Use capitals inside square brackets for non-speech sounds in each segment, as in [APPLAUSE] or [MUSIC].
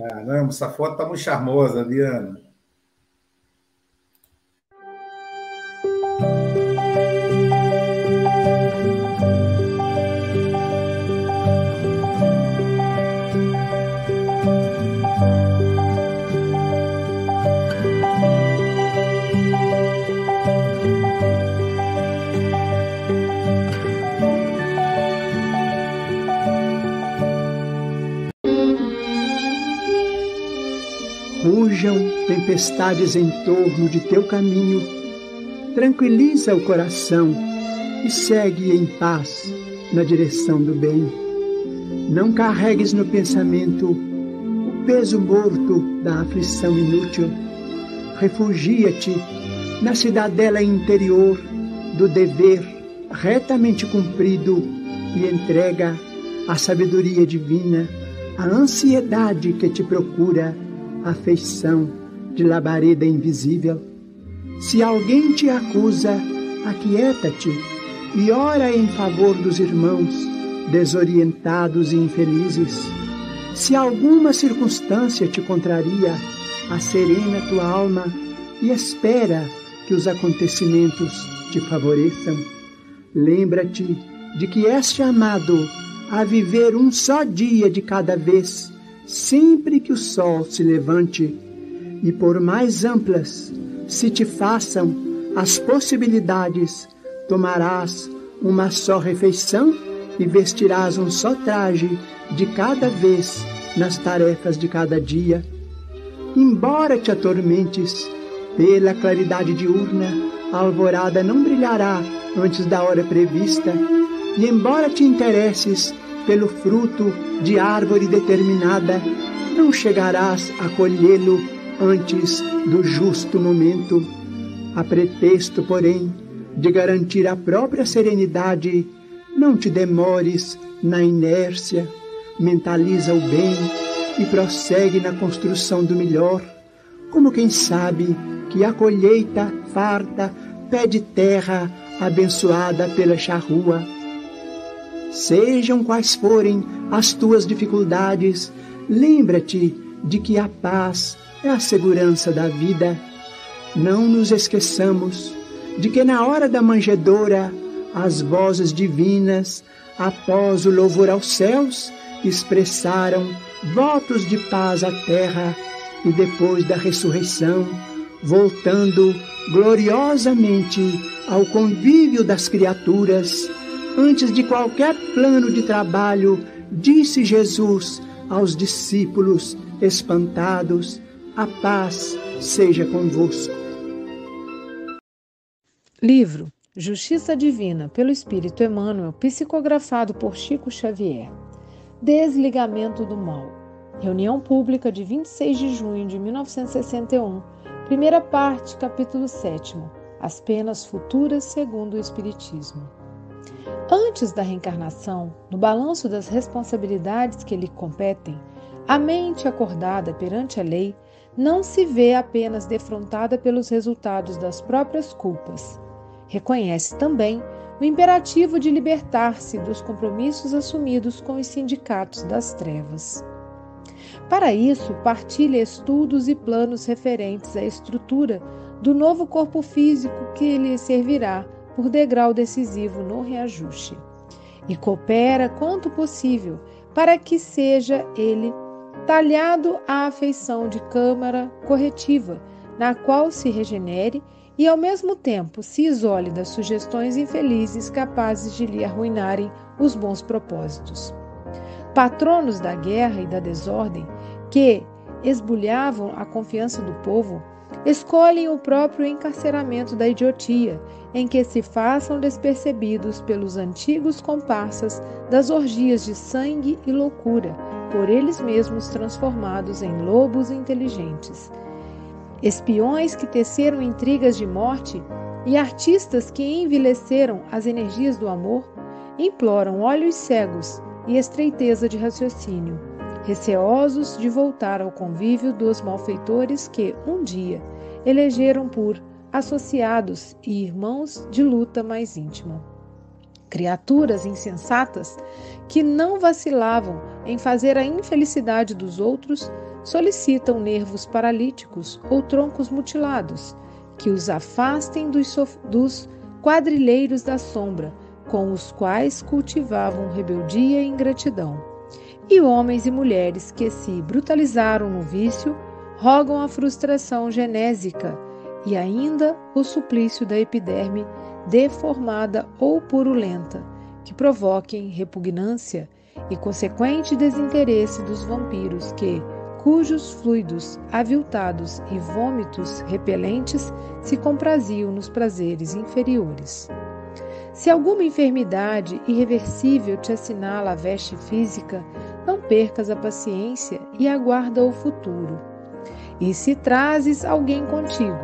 Caramba, essa foto tá muito charmosa, Diana. Rujam tempestades em torno de teu caminho, tranquiliza o coração e segue em paz na direção do bem. Não carregues no pensamento o peso morto da aflição inútil. Refugia-te na cidadela interior do dever retamente cumprido e entrega à sabedoria divina a ansiedade que te procura afeição de labareda invisível. Se alguém te acusa, aquieta-te e ora em favor dos irmãos desorientados e infelizes. Se alguma circunstância te contraria, acerena tua alma e espera que os acontecimentos te favoreçam. Lembra-te de que és chamado a viver um só dia de cada vez sempre que o sol se levante, e por mais amplas se te façam as possibilidades, tomarás uma só refeição e vestirás um só traje de cada vez nas tarefas de cada dia. Embora te atormentes pela claridade diurna, a alvorada não brilhará antes da hora prevista, e embora te interesses pelo fruto de árvore determinada, não chegarás a colhê-lo antes do justo momento. A pretexto, porém, de garantir a própria serenidade, não te demores na inércia, mentaliza o bem e prossegue na construção do melhor, como quem sabe que a colheita farta pede terra abençoada pela charrua Sejam quais forem as tuas dificuldades, lembra-te de que a paz é a segurança da vida. Não nos esqueçamos de que na hora da manjedoura, as vozes divinas, após o louvor aos céus, expressaram votos de paz à terra e depois da ressurreição, voltando gloriosamente ao convívio das criaturas, Antes de qualquer plano de trabalho, disse Jesus aos discípulos espantados: A paz seja convosco. Livro Justiça Divina pelo Espírito Emmanuel, psicografado por Chico Xavier. Desligamento do mal. Reunião pública de 26 de junho de 1961. Primeira parte, capítulo 7. As penas futuras segundo o Espiritismo. Antes da reencarnação, no balanço das responsabilidades que lhe competem, a mente acordada perante a lei não se vê apenas defrontada pelos resultados das próprias culpas. Reconhece também o imperativo de libertar-se dos compromissos assumidos com os sindicatos das trevas. Para isso, partilha estudos e planos referentes à estrutura do novo corpo físico que lhe servirá por degrau decisivo no reajuste. E coopera quanto possível para que seja ele talhado à afeição de câmara corretiva, na qual se regenere e ao mesmo tempo se isole das sugestões infelizes capazes de lhe arruinarem os bons propósitos. Patronos da guerra e da desordem, que esbulhavam a confiança do povo, escolhem o próprio encarceramento da idiotia, em que se façam despercebidos pelos antigos comparsas das orgias de sangue e loucura, por eles mesmos transformados em lobos inteligentes. Espiões que teceram intrigas de morte e artistas que envileceram as energias do amor imploram olhos cegos e estreiteza de raciocínio receosos de voltar ao convívio dos malfeitores que, um dia, elegeram por associados e irmãos de luta mais íntima. Criaturas insensatas que não vacilavam em fazer a infelicidade dos outros solicitam nervos paralíticos ou troncos mutilados, que os afastem dos, dos quadrilheiros da sombra, com os quais cultivavam rebeldia e ingratidão. E homens e mulheres que se brutalizaram no vício rogam a frustração genésica e ainda o suplício da epiderme deformada ou purulenta, que provoquem repugnância e consequente desinteresse dos vampiros que, cujos fluidos aviltados e vômitos repelentes se compraziam nos prazeres inferiores. Se alguma enfermidade irreversível te assinala a veste física, não percas a paciência e aguarda o futuro. E se trazes alguém contigo,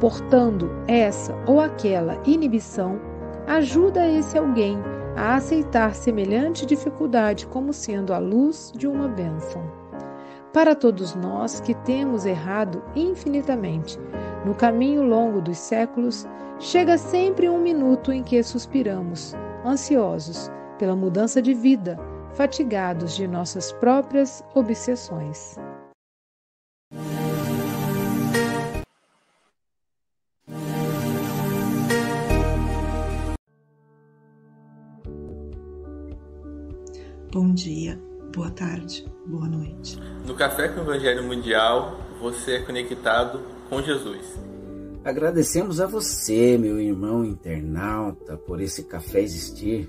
portando essa ou aquela inibição, ajuda esse alguém a aceitar semelhante dificuldade como sendo a luz de uma bênção. Para todos nós que temos errado infinitamente no caminho longo dos séculos, chega sempre um minuto em que suspiramos, ansiosos pela mudança de vida, fatigados de nossas próprias obsessões. Bom dia, boa tarde, boa noite. No Café com o Evangelho Mundial, você é conectado com Jesus. Agradecemos a você, meu irmão internauta, por esse café existir.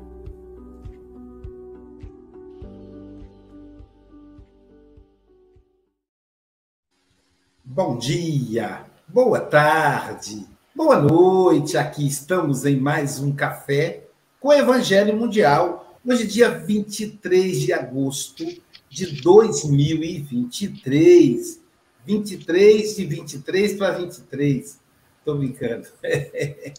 Bom dia, boa tarde, boa noite. Aqui estamos em mais um café com Evangelho Mundial Hoje, dia 23 de agosto de 2023. 23 de 23 para 23. Estou brincando. [LAUGHS]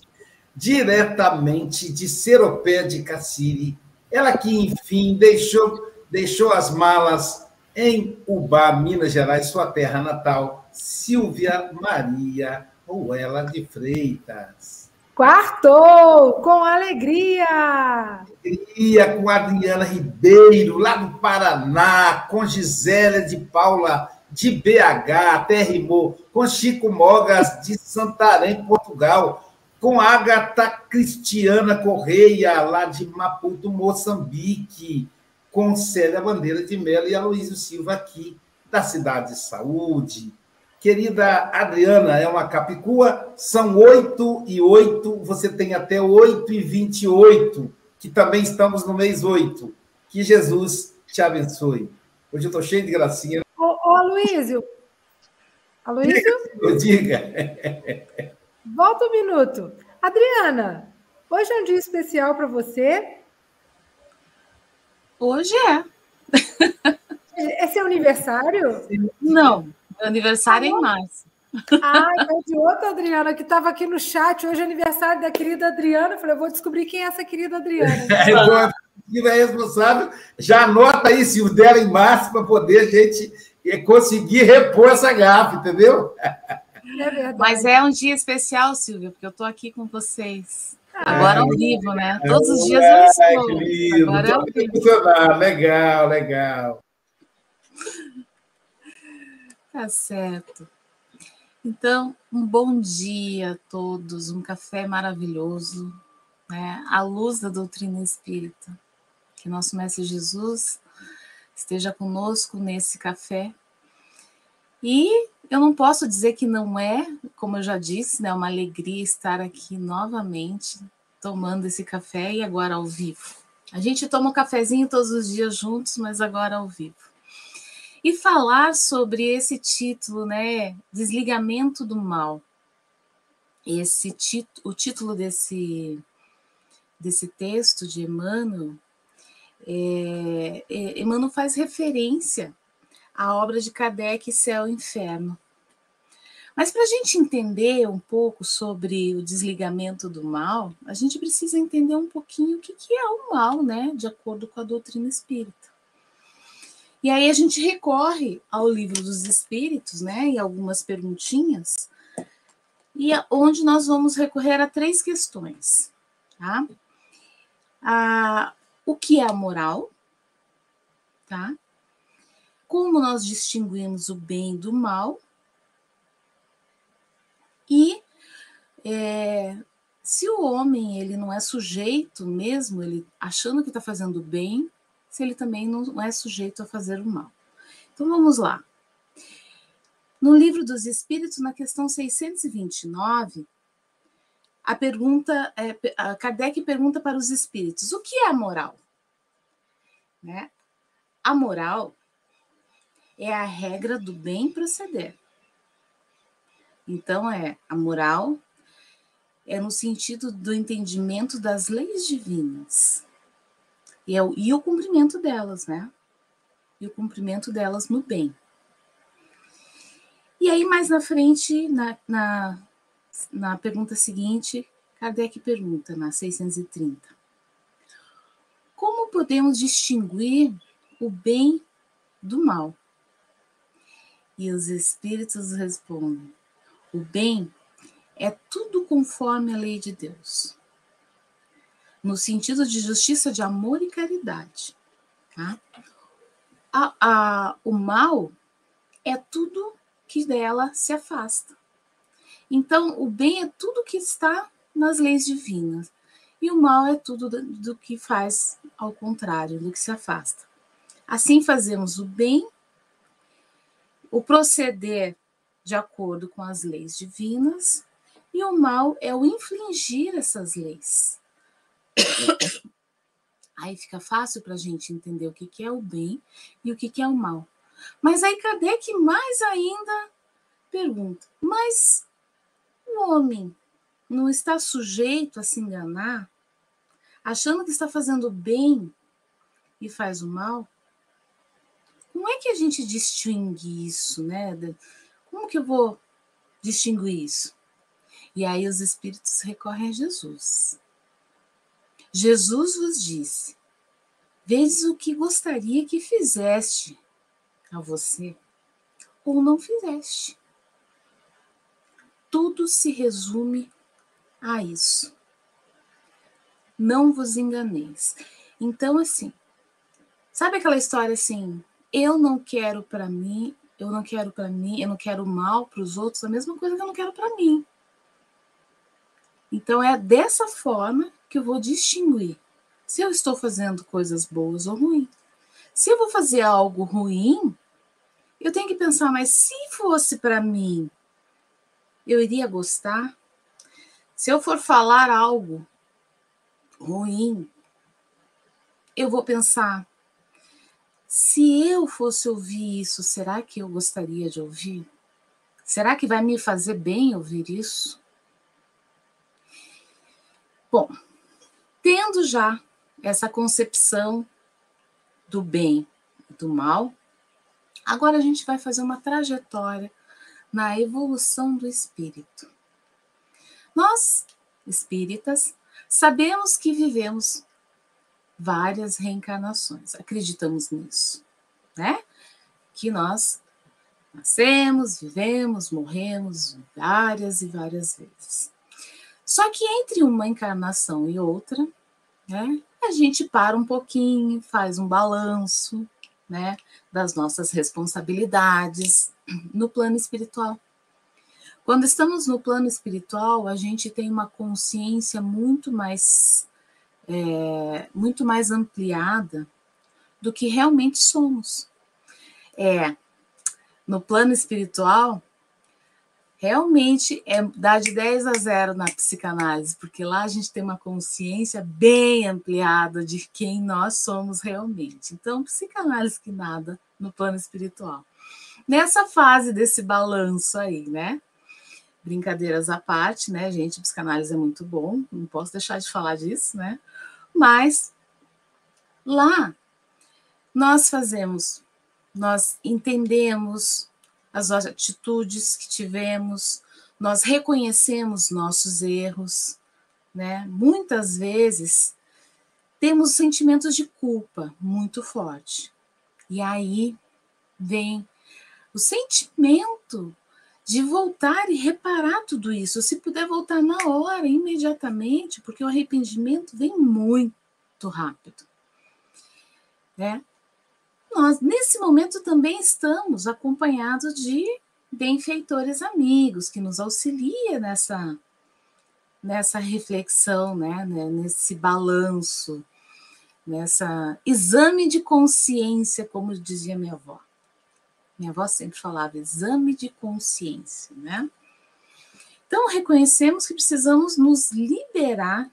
Diretamente de Seropé de Cassiri. Ela que, enfim, deixou, deixou as malas em Ubá, Minas Gerais, sua terra natal, Silvia Maria Ruela de Freitas. Quartou com alegria! Alegria com Adriana Ribeiro, lá do Paraná, com Gisélia de Paula, de BH, até rimou, com Chico Mogas, de Santarém, Portugal, com Agatha Cristiana Correia, lá de Maputo, Moçambique, com Célia Bandeira de Mello e Aloysio Silva, aqui da Cidade de Saúde, Querida Adriana, é uma capicua, são 8 e 8, você tem até 8 e 28, que também estamos no mês 8. Que Jesus te abençoe. Hoje eu estou cheio de gracinha. Ô, ô Aloysio. Aloysio? Diga. Volta um minuto. Adriana, hoje é um dia especial para você? Hoje é. É seu aniversário? Não, meu aniversário é em março. Ah, então de outra Adriana que estava aqui no chat. Hoje é aniversário da querida Adriana. Eu falei, eu vou descobrir quem é essa querida Adriana. [LAUGHS] É, é responsável. Já anota aí se o dela em março para poder a gente eh, conseguir repor essa gafa, entendeu? É verdade. Mas é um dia especial, Silvia, porque eu estou aqui com vocês. Agora ao vivo, né? Todos os dias eu estou. Agora é ao vivo. Legal, legal. Tá certo. Então, um bom dia a todos, um café maravilhoso, né? À luz da doutrina espírita. Que nosso Mestre Jesus esteja conosco nesse café. E eu não posso dizer que não é, como eu já disse, né, uma alegria estar aqui novamente tomando esse café e agora ao vivo. A gente toma um cafezinho todos os dias juntos, mas agora ao vivo e falar sobre esse título, né? Desligamento do mal. Esse título, o título desse desse texto de Emmanuel, é, é, Emmanuel faz referência a obra de Kardec, Céu e Inferno. Mas para a gente entender um pouco sobre o desligamento do mal, a gente precisa entender um pouquinho o que, que é o mal, né? De acordo com a doutrina espírita. E aí a gente recorre ao livro dos espíritos, né? E algumas perguntinhas, e onde nós vamos recorrer a três questões, tá? Ah, o que é a moral, tá? Como nós distinguimos o bem do mal e é, se o homem ele não é sujeito mesmo, ele achando que está fazendo bem, se ele também não é sujeito a fazer o mal. Então vamos lá. No livro dos Espíritos, na questão 629, a pergunta, é, a Kardec pergunta para os espíritos: o que é a moral? Né? A moral é a regra do bem proceder. Então, é a moral é no sentido do entendimento das leis divinas e, é o, e o cumprimento delas, né? E o cumprimento delas no bem. E aí, mais na frente, na, na, na pergunta seguinte, Kardec pergunta, na 630, como podemos distinguir o bem do mal? E os espíritos respondem: o bem é tudo conforme a lei de Deus, no sentido de justiça, de amor e caridade. Tá? A, a, o mal é tudo que dela se afasta. Então, o bem é tudo que está nas leis divinas, e o mal é tudo do, que faz ao contrário, do que se afasta. Assim fazemos o bem, o proceder de acordo com as leis divinas, e o mal é o infligir essas leis. Aí fica fácil para a gente entender o que, que é o bem e o que, que é o mal. Mas aí Kardec mais ainda pergunta: mas o homem não está sujeito a se enganar, achando que está fazendo bem e faz o mal? Como é que a gente distingue isso, né? Como que eu vou distinguir isso? E aí os espíritos recorrem a Jesus. Jesus vos disse: Vedes o que gostaria que fizeste a você, ou não fizeste. Tudo se resume a isso. Não vos enganeis. Então, assim, sabe aquela história assim? Eu não quero para mim eu não quero para mim, eu não quero mal para os outros, a mesma coisa que eu não quero para mim. Então é dessa forma que eu vou distinguir se eu estou fazendo coisas boas ou ruins. Se eu vou fazer algo ruim, eu tenho que pensar, mas se fosse para mim, eu iria gostar? Se eu for falar algo ruim, eu vou pensar, se eu fosse ouvir isso, será que eu gostaria de ouvir? Será que vai me fazer bem ouvir isso? Bom, tendo já essa concepção do bem e do mal, agora a gente vai fazer uma trajetória na evolução do espírito. Nós, espíritas, sabemos que vivemos várias reencarnações. Acreditamos nisso, né? Que nós nascemos, vivemos, morremos várias e várias vezes. Só que entre uma encarnação e outra, né, a gente para um pouquinho, faz um balanço, né, das nossas responsabilidades no plano espiritual. Quando estamos no plano espiritual, a gente tem uma consciência muito mais é, muito mais ampliada do que realmente somos. É, no plano espiritual, realmente é dar de 10 a 0 na psicanálise, porque lá a gente tem uma consciência bem ampliada de quem nós somos realmente. Então, psicanálise que nada no plano espiritual. Nessa fase desse balanço aí, né? Brincadeiras à parte, né, gente? Psicanálise é muito bom, não posso deixar de falar disso, né? Mas lá nós fazemos nós entendemos as atitudes que tivemos, nós reconhecemos nossos erros, né? Muitas vezes temos sentimentos de culpa muito forte. E aí vem o sentimento de voltar e reparar tudo isso. Se puder voltar na hora, imediatamente, porque o arrependimento vem muito rápido. Né? Nós, nesse momento, também estamos acompanhados de benfeitores amigos que nos auxilia nessa nessa reflexão, né, né, nesse balanço, nessa exame de consciência, como dizia minha avó. Minha avó sempre falava exame de consciência, né? Então, reconhecemos que precisamos nos liberar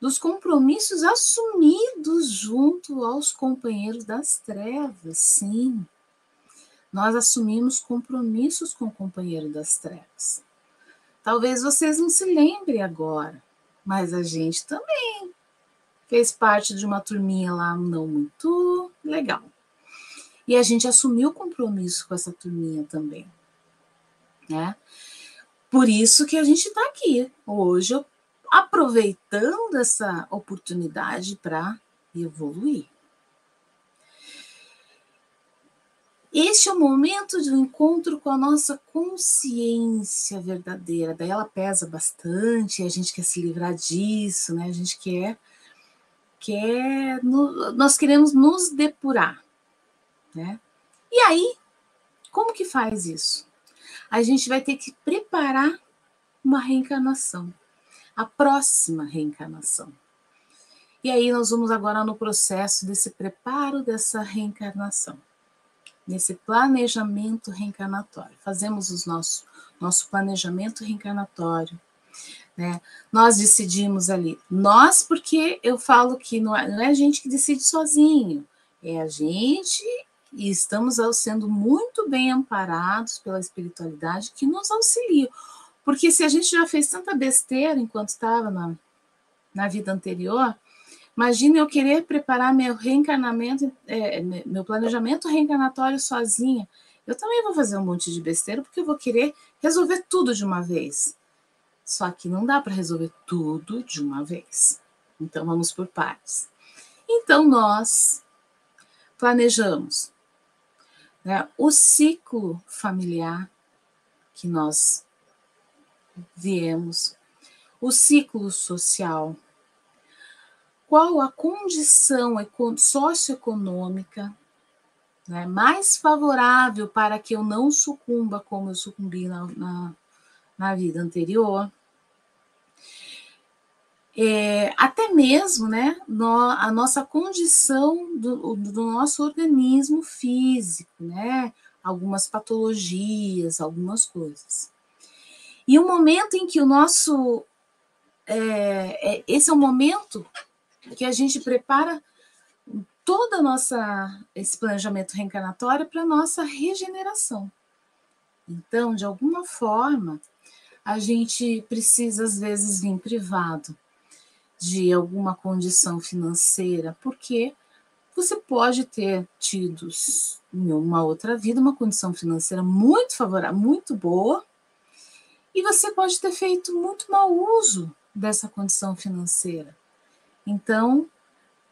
dos compromissos assumidos junto aos companheiros das trevas, sim. Nós assumimos compromissos com o companheiro das trevas. Talvez vocês não se lembrem agora, mas a gente também fez parte de uma turminha lá não muito legal. E a gente assumiu compromisso com essa turminha também, né? Por isso que a gente está aqui hoje, aproveitando essa oportunidade para evoluir. Este é o momento do encontro com a nossa consciência verdadeira. Daí ela pesa bastante, a gente quer se livrar disso, né? A gente quer, quer nós queremos nos depurar, né? E aí, como que faz isso? A gente vai ter que preparar uma reencarnação, a próxima reencarnação. E aí nós vamos agora no processo desse preparo dessa reencarnação nesse planejamento reencarnatório. Fazemos os nosso, nosso planejamento reencarnatório. Né? Nós decidimos ali, nós, porque eu falo que não é, não é a gente que decide sozinho, é a gente e estamos sendo muito bem amparados pela espiritualidade que nos auxilia. Porque se a gente já fez tanta besteira enquanto estava na, na vida anterior, Imagina eu querer preparar meu reencarnamento, é, meu planejamento reencarnatório sozinha. Eu também vou fazer um monte de besteira porque eu vou querer resolver tudo de uma vez. Só que não dá para resolver tudo de uma vez. Então vamos por partes. Então nós planejamos né, o ciclo familiar que nós viemos, o ciclo social qual a condição socioeconômica né, mais favorável para que eu não sucumba como eu sucumbi na, na, na vida anterior. É, até mesmo né, no, a nossa condição do, do, nosso organismo físico, né, algumas patologias, algumas coisas. E o momento em que o nosso. É, é, esse é o momento que a gente prepara toda nossa esse planejamento reencarnatório para nossa regeneração. Então, de alguma forma, a gente precisa às vezes vir privado de alguma condição financeira, porque você pode ter tido em uma outra vida uma condição financeira muito favorável, muito boa, e você pode ter feito muito mau uso dessa condição financeira. Então,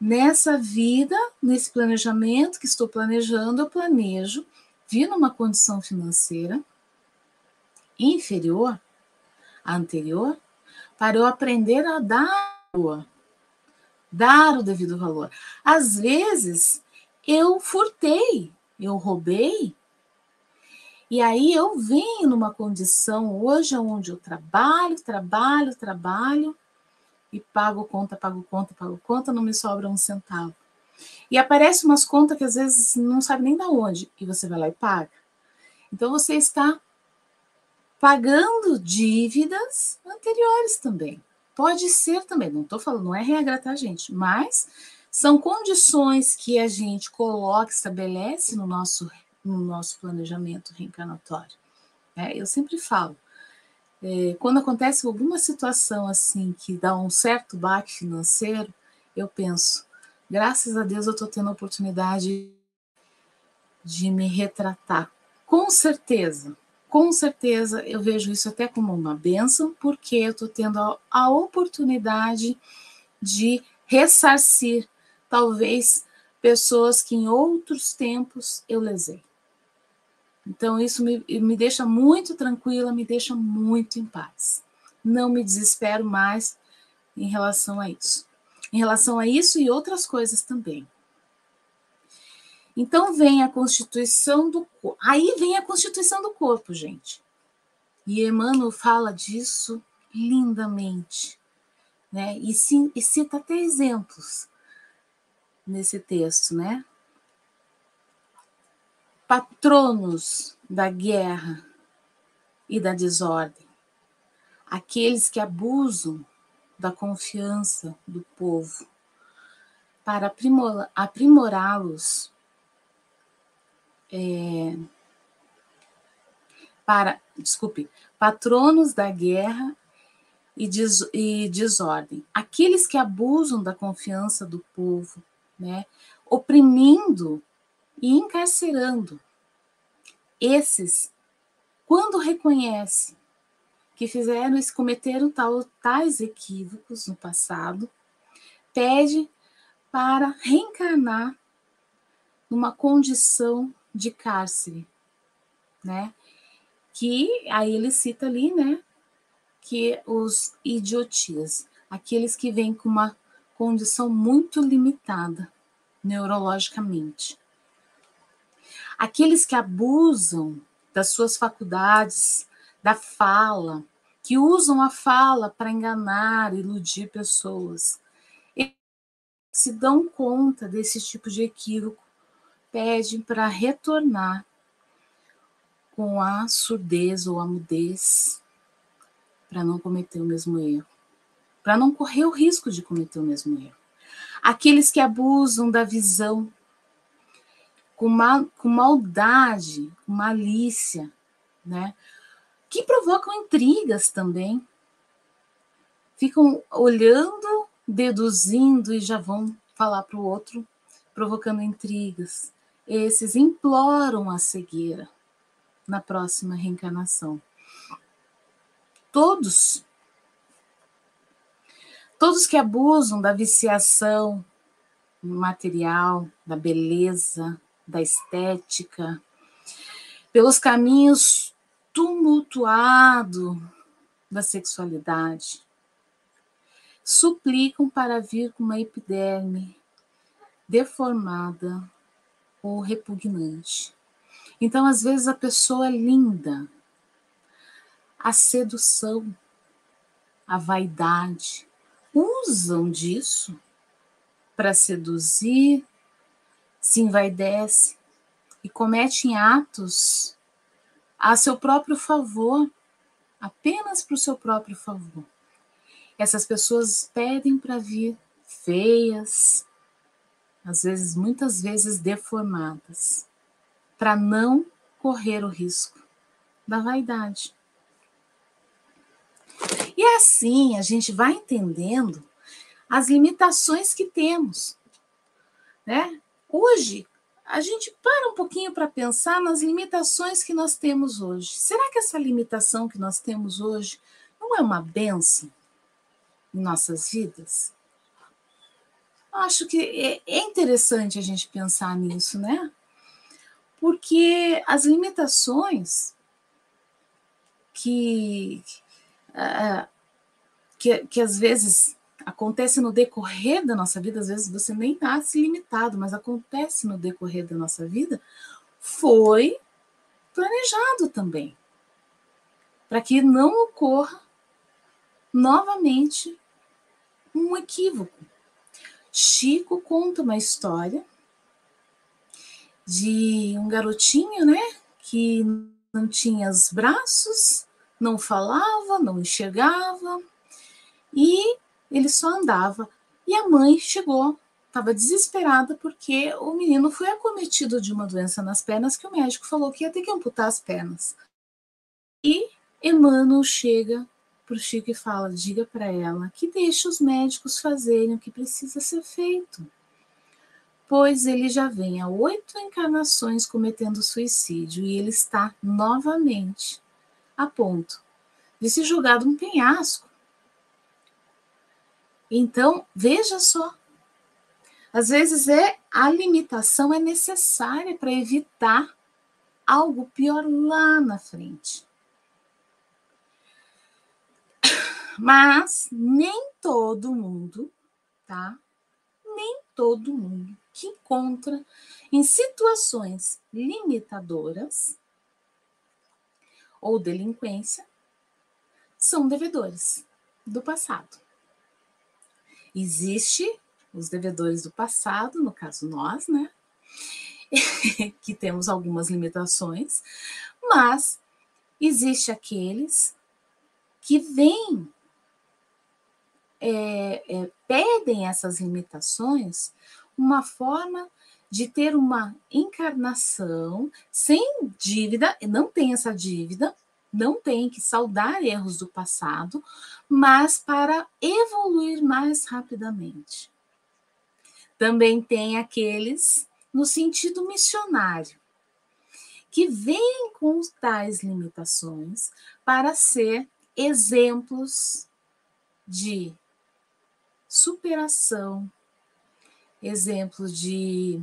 nessa vida, nesse planejamento que estou planejando, eu planejo vir numa condição financeira inferior à anterior para eu aprender a dar dar o devido valor. Às vezes eu furtei, eu roubei, e aí eu venho numa condição hoje onde eu trabalho, trabalho, trabalho, e pago conta, pago conta, pago conta, não me sobra um centavo. E aparece umas contas que às vezes não sabe nem da onde, e você vai lá e paga. Então você está pagando dívidas anteriores também. Pode ser também, não estou falando, não é regra, tá, gente? Mas são condições que a gente coloca, estabelece no nosso, no nosso planejamento reencarnatório. É, eu sempre falo, é, quando acontece alguma situação assim que dá um certo baque financeiro, eu penso, graças a Deus eu estou tendo a oportunidade de me retratar. Com certeza, com certeza eu vejo isso até como uma benção, porque eu estou tendo a, a oportunidade de ressarcir, talvez, pessoas que em outros tempos eu lesei. Então, isso me, me deixa muito tranquila, me deixa muito em paz. Não me desespero mais em relação a isso. Em relação a isso e outras coisas também. Então vem a constituição do corpo. Aí vem a constituição do corpo, gente. E Emmanuel fala disso lindamente, né? E, sim, e cita até exemplos nesse texto, né? Patronos da guerra e da desordem, aqueles que abusam da confiança do povo para aprimorá-los é, para, desculpe, patronos da guerra e, des, e desordem, aqueles que abusam da confiança do povo, né, oprimindo e encarcerando. Esses, quando reconhecem que fizeram e cometeram tal, tais equívocos no passado, pede para reencarnar numa condição de cárcere, né? Que aí ele cita ali, né? Que os idiotias, aqueles que vêm com uma condição muito limitada neurologicamente. Aqueles que abusam das suas faculdades, da fala, que usam a fala para enganar, iludir pessoas, se dão conta desse tipo de equívoco pedem para retornar com a surdez ou a mudez para não cometer o mesmo erro, para não correr o risco de cometer o mesmo erro. Aqueles que abusam da visão com, mal, com maldade, com malícia, né? que provocam intrigas também. Ficam olhando, deduzindo e já vão falar para o outro, provocando intrigas esses imploram a cegueira na próxima reencarnação. Todos, todos que abusam da viciação material, da beleza, da estética, pelos caminhos tumultuados da sexualidade, suplicam para vir com uma epiderme deformada ou repugnante. Então, às vezes, a pessoa é linda, a sedução, a vaidade, usam disso para seduzir, se envaidece e cometem atos a seu próprio favor, apenas para o seu próprio favor. Essas pessoas pedem para vir feias, às vezes, muitas vezes deformadas, para não correr o risco da vaidade. E assim a gente vai entendendo as limitações que temos, né? Hoje a gente para um pouquinho para pensar nas limitações que nós temos hoje. Será que essa limitação que nós temos hoje não é uma benção em nossas vidas? Acho que é, é interessante a gente pensar nisso, né? Porque as limitações que, uh, que, que às vezes acontece no decorrer da nossa vida, às vezes você nem nasce limitado, mas acontece no decorrer da nossa vida, foi planejado também. Para que não ocorra novamente um equívoco. Chico conta uma história de um garotinho, né, que não tinha os braços, não falava, não enxergava e ele só andava. E a mãe chegou, estava desesperada porque o menino foi acometido de uma doença nas pernas que o médico falou que ia ter que amputar as pernas. E Emmanuel chega para o Chico e fala: diga para ela que deixe os médicos fazerem o que precisa ser feito. pois ele já vem há oito encarnações cometendo suicídio e ele está novamente a ponto de se julgar um penhasco. Então, veja só. Às vezes é a limitação é necessária para evitar algo pior lá na frente. Mas nem todo mundo, tá? Nem todo mundo que encontra em situações limitadoras ou delinquência são devedores do passado. Existe os devedores do passado, no caso nós, né? [LAUGHS] que temos algumas limitações, mas existe aqueles que vêm é, é, pedem essas limitações uma forma de ter uma encarnação sem dívida, não tem essa dívida, não tem que saudar erros do passado, mas para evoluir mais rapidamente. Também tem aqueles no sentido missionário, que vêm com tais limitações para ser exemplos de superação, exemplos de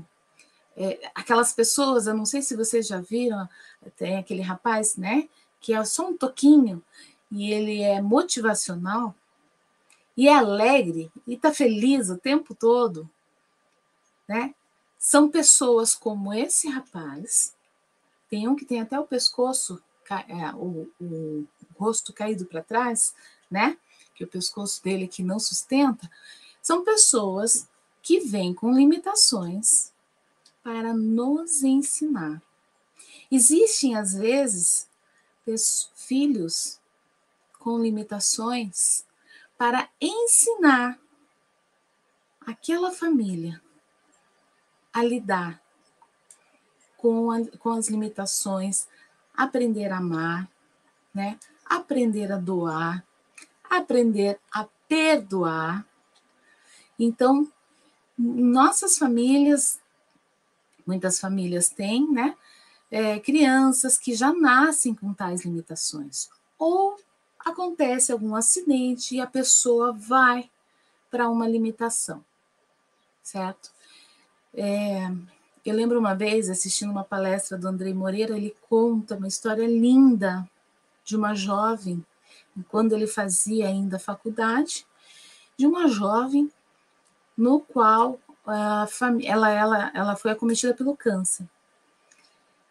é, aquelas pessoas, eu não sei se vocês já viram, tem aquele rapaz, né, que é só um toquinho e ele é motivacional e é alegre e está feliz o tempo todo, né? São pessoas como esse rapaz, tem um que tem até o pescoço, é, o, o rosto caído para trás, né? Que o pescoço dele que não sustenta, são pessoas que vêm com limitações para nos ensinar. Existem, às vezes, filhos com limitações para ensinar aquela família a lidar com, a, com as limitações, aprender a amar, né? aprender a doar, aprender a perdoar. Então, nossas famílias, muitas famílias têm, né? É, crianças que já nascem com tais limitações. Ou acontece algum acidente e a pessoa vai para uma limitação, certo? É, eu lembro uma vez assistindo uma palestra do Andrei Moreira, ele conta uma história linda de uma jovem, quando ele fazia ainda faculdade, de uma jovem no qual a ela, ela, ela foi acometida pelo câncer.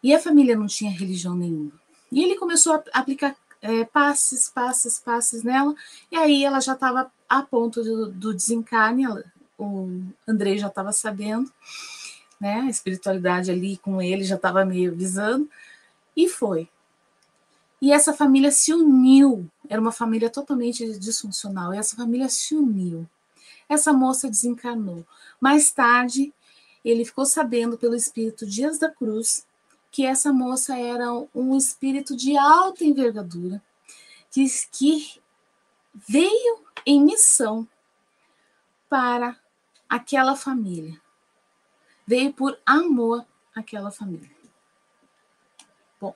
E a família não tinha religião nenhuma. E ele começou a aplicar é, passes, passes, passes nela, e aí ela já estava a ponto do, do desencarne, ela, o Andrei já estava sabendo, né? A espiritualidade ali com ele já estava meio avisando, e foi. E essa família se uniu, era uma família totalmente disfuncional, e essa família se uniu. Essa moça desencarnou. Mais tarde, ele ficou sabendo pelo espírito Dias da Cruz que essa moça era um espírito de alta envergadura, que, que veio em missão para aquela família. Veio por amor àquela família. Bom,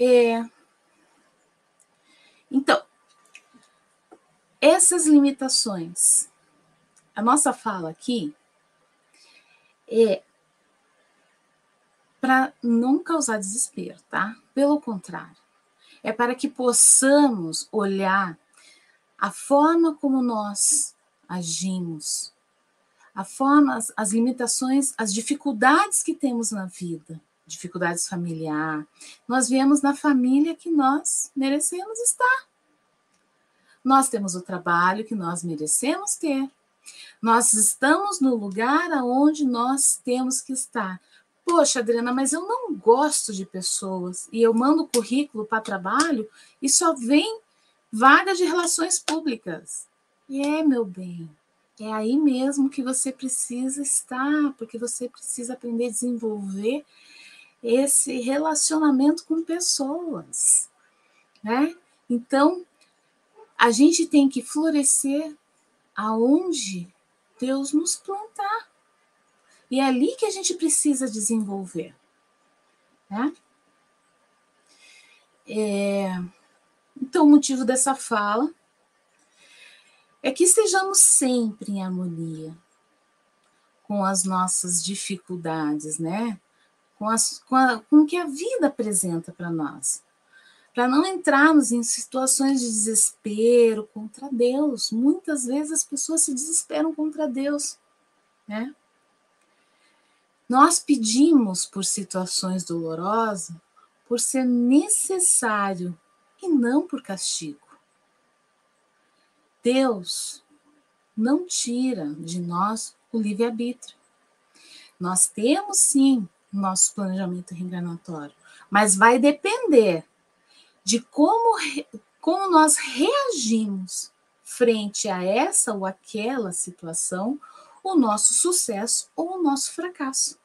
é, então, essas limitações, a nossa fala aqui é para não causar desespero, tá? Pelo contrário, é para que possamos olhar a forma como nós agimos, a forma, as, as limitações, as dificuldades que temos na vida, dificuldades familiar, nós viemos na família que nós merecemos estar. Nós temos o trabalho que nós merecemos ter. Nós estamos no lugar aonde nós temos que estar. Poxa, Adriana, mas eu não gosto de pessoas e eu mando currículo para trabalho e só vem vaga de relações públicas. E é, meu bem, é aí mesmo que você precisa estar, porque você precisa aprender a desenvolver esse relacionamento com pessoas, né? Então, a gente tem que florescer aonde Deus nos plantar. E é ali que a gente precisa desenvolver. Né? É, então, o motivo dessa fala é que estejamos sempre em harmonia com as nossas dificuldades, né? Com, as, com, a, com o que a vida apresenta para nós. Para não entrarmos em situações de desespero contra Deus. Muitas vezes as pessoas se desesperam contra Deus, né? Nós pedimos por situações dolorosas por ser necessário e não por castigo. Deus não tira de nós o livre-arbítrio. Nós temos sim nosso planejamento reencarnatório, mas vai depender de como, como nós reagimos frente a essa ou aquela situação, o nosso sucesso ou o nosso fracasso.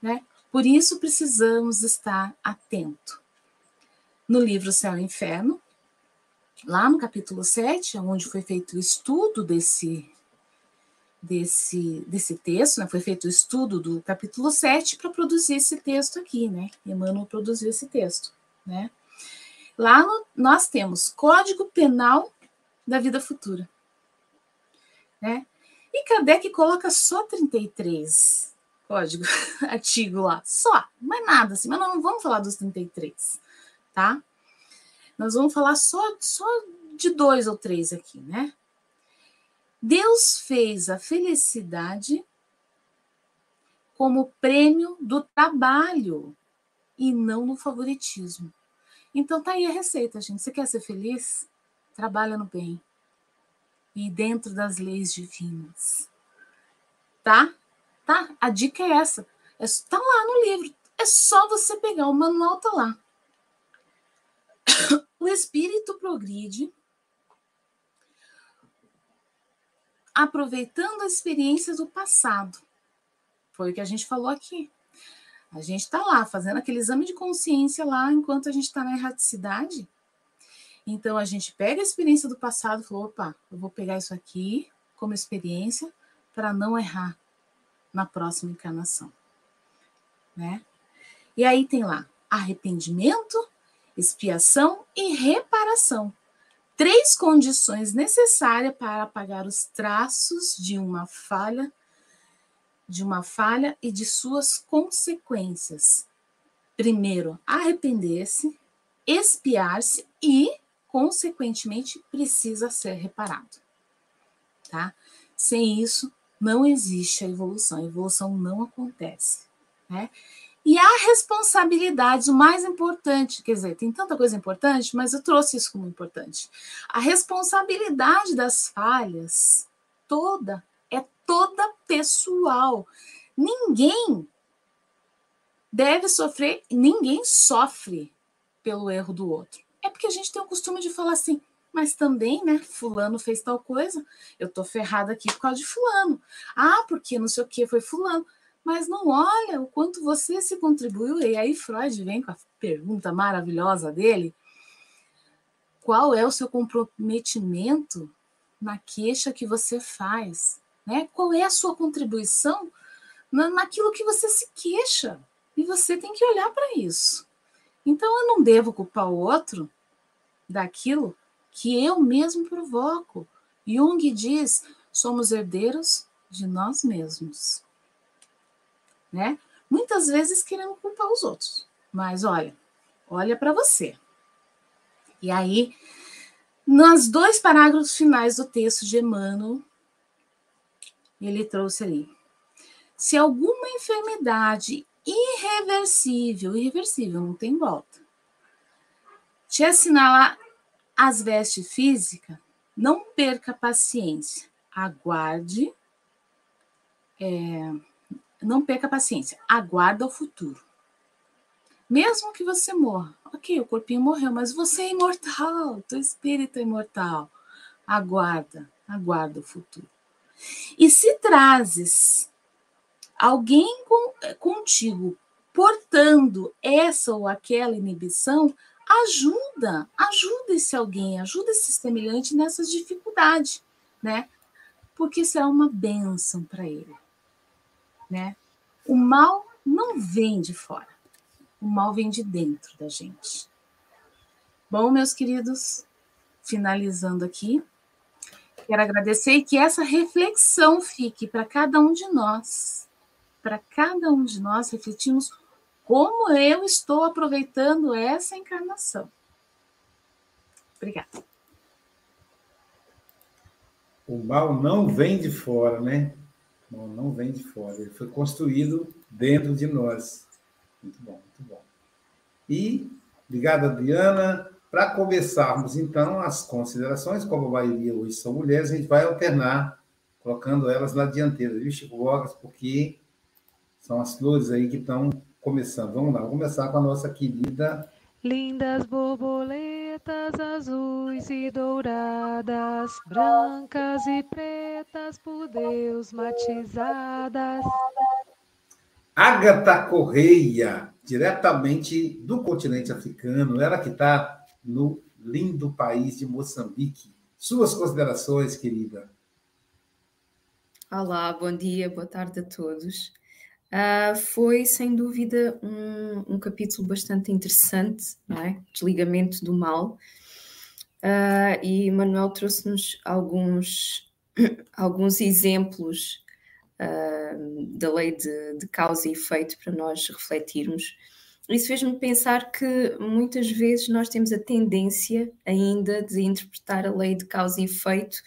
Né? Por isso precisamos estar atento. No livro Céu e Inferno, lá no capítulo 7, onde foi feito o estudo desse, desse, desse texto, né? foi feito o estudo do capítulo 7 para produzir esse texto aqui, né? Emmanuel produziu esse texto, né? Lá no, nós temos Código Penal da Vida Futura, né? E Kardec coloca só 33 código, [LAUGHS] artigo lá, só, mais nada assim, mas não vamos falar dos 33, tá? Nós vamos falar só, só de dois ou três aqui, né? Deus fez a felicidade como prêmio do trabalho e não no favoritismo. Então tá aí a receita, gente. Você quer ser feliz? Trabalha no bem e dentro das leis divinas. Tá? Tá? A dica é essa. É, lá no livro. É só você pegar o manual, tá lá. [COUGHS] O espírito progride aproveitando a experiência do passado. Foi o que a gente falou aqui. A gente está lá fazendo aquele exame de consciência lá enquanto a gente está na erraticidade. Então a gente pega a experiência do passado e falou: opa, eu vou pegar isso aqui como experiência para não errar na próxima encarnação. Né? E aí tem lá arrependimento, expiação e reparação. Três condições necessárias para apagar os traços de uma falha, de uma falha e de suas consequências. Primeiro, arrepender-se, expiar-se e, consequentemente, precisa ser reparado. Tá? Sem isso, não existe a evolução. A evolução não acontece. Né? E a responsabilidade, o mais importante, quer dizer, tem tanta coisa importante, mas eu trouxe isso como importante. A responsabilidade das falhas, toda, é toda pessoal. Ninguém deve sofrer, ninguém sofre pelo erro do outro. É porque a gente tem o costume de falar assim, mas também, né, fulano fez tal coisa, eu tô ferrada aqui por causa de fulano. Ah, porque não sei o que foi fulano mas não olha o quanto você se contribuiu. E aí Freud vem com a pergunta maravilhosa dele: qual é o seu comprometimento na queixa que você faz? Né? Qual é a sua contribuição naquilo que você se queixa? E você tem que olhar para isso. Então eu não devo culpar o outro daquilo que eu mesmo provoco. Jung diz: somos herdeiros de nós mesmos né? Muitas vezes querendo culpar os outros. Mas olha, olha para você. E aí, nos dois parágrafos finais do texto de Emmanuel, ele trouxe ali: se alguma enfermidade irreversível, irreversível, não tem volta, te assinalar as vestes físicas, não perca paciência, aguarde. É, não perca paciência, aguarda o futuro. Mesmo que você morra, ok, o corpinho morreu, mas você é imortal, teu espírito é imortal. Aguarda, aguarda o futuro. E se trazes alguém com, contigo portando essa ou aquela inibição, ajuda, ajuda esse alguém, ajuda esse semelhante nessas dificuldades, né? Porque será uma bênção para ele né? O mal não vem de fora, o mal vem de dentro da gente. Bom, meus queridos, finalizando aqui, quero agradecer que essa reflexão fique para cada um de nós, para cada um de nós refletirmos como eu estou aproveitando essa encarnação. Obrigada. O mal não vem de fora, né? O mal não vem de fora. Ele foi construído dentro de nós. Muito bom, muito bom. E, obrigado, Adriana. Para começarmos, então, as considerações, como a maioria hoje são mulheres, a gente vai alternar, colocando elas na dianteira, viu, Chico Bogas? Porque são as flores aí que estão começando. Vamos lá, vamos começar com a nossa querida. Lindas borboletas azuis e douradas, brancas e pretas por Deus matizadas. Agatha Correia, diretamente do continente africano, ela que está no lindo país de Moçambique. Suas considerações, querida. Olá, bom dia, boa tarde a todos. Uh, foi sem dúvida um, um, capítulo bastante interessante, não é? Desligamento do mal. Uh, e Manuel trouxe-nos alguns, [COUGHS] alguns exemplos uh, da lei de, de, causa e efeito para nós refletirmos. Isso fez-me pensar que muitas vezes nós temos a tendência ainda de interpretar a lei de causa e efeito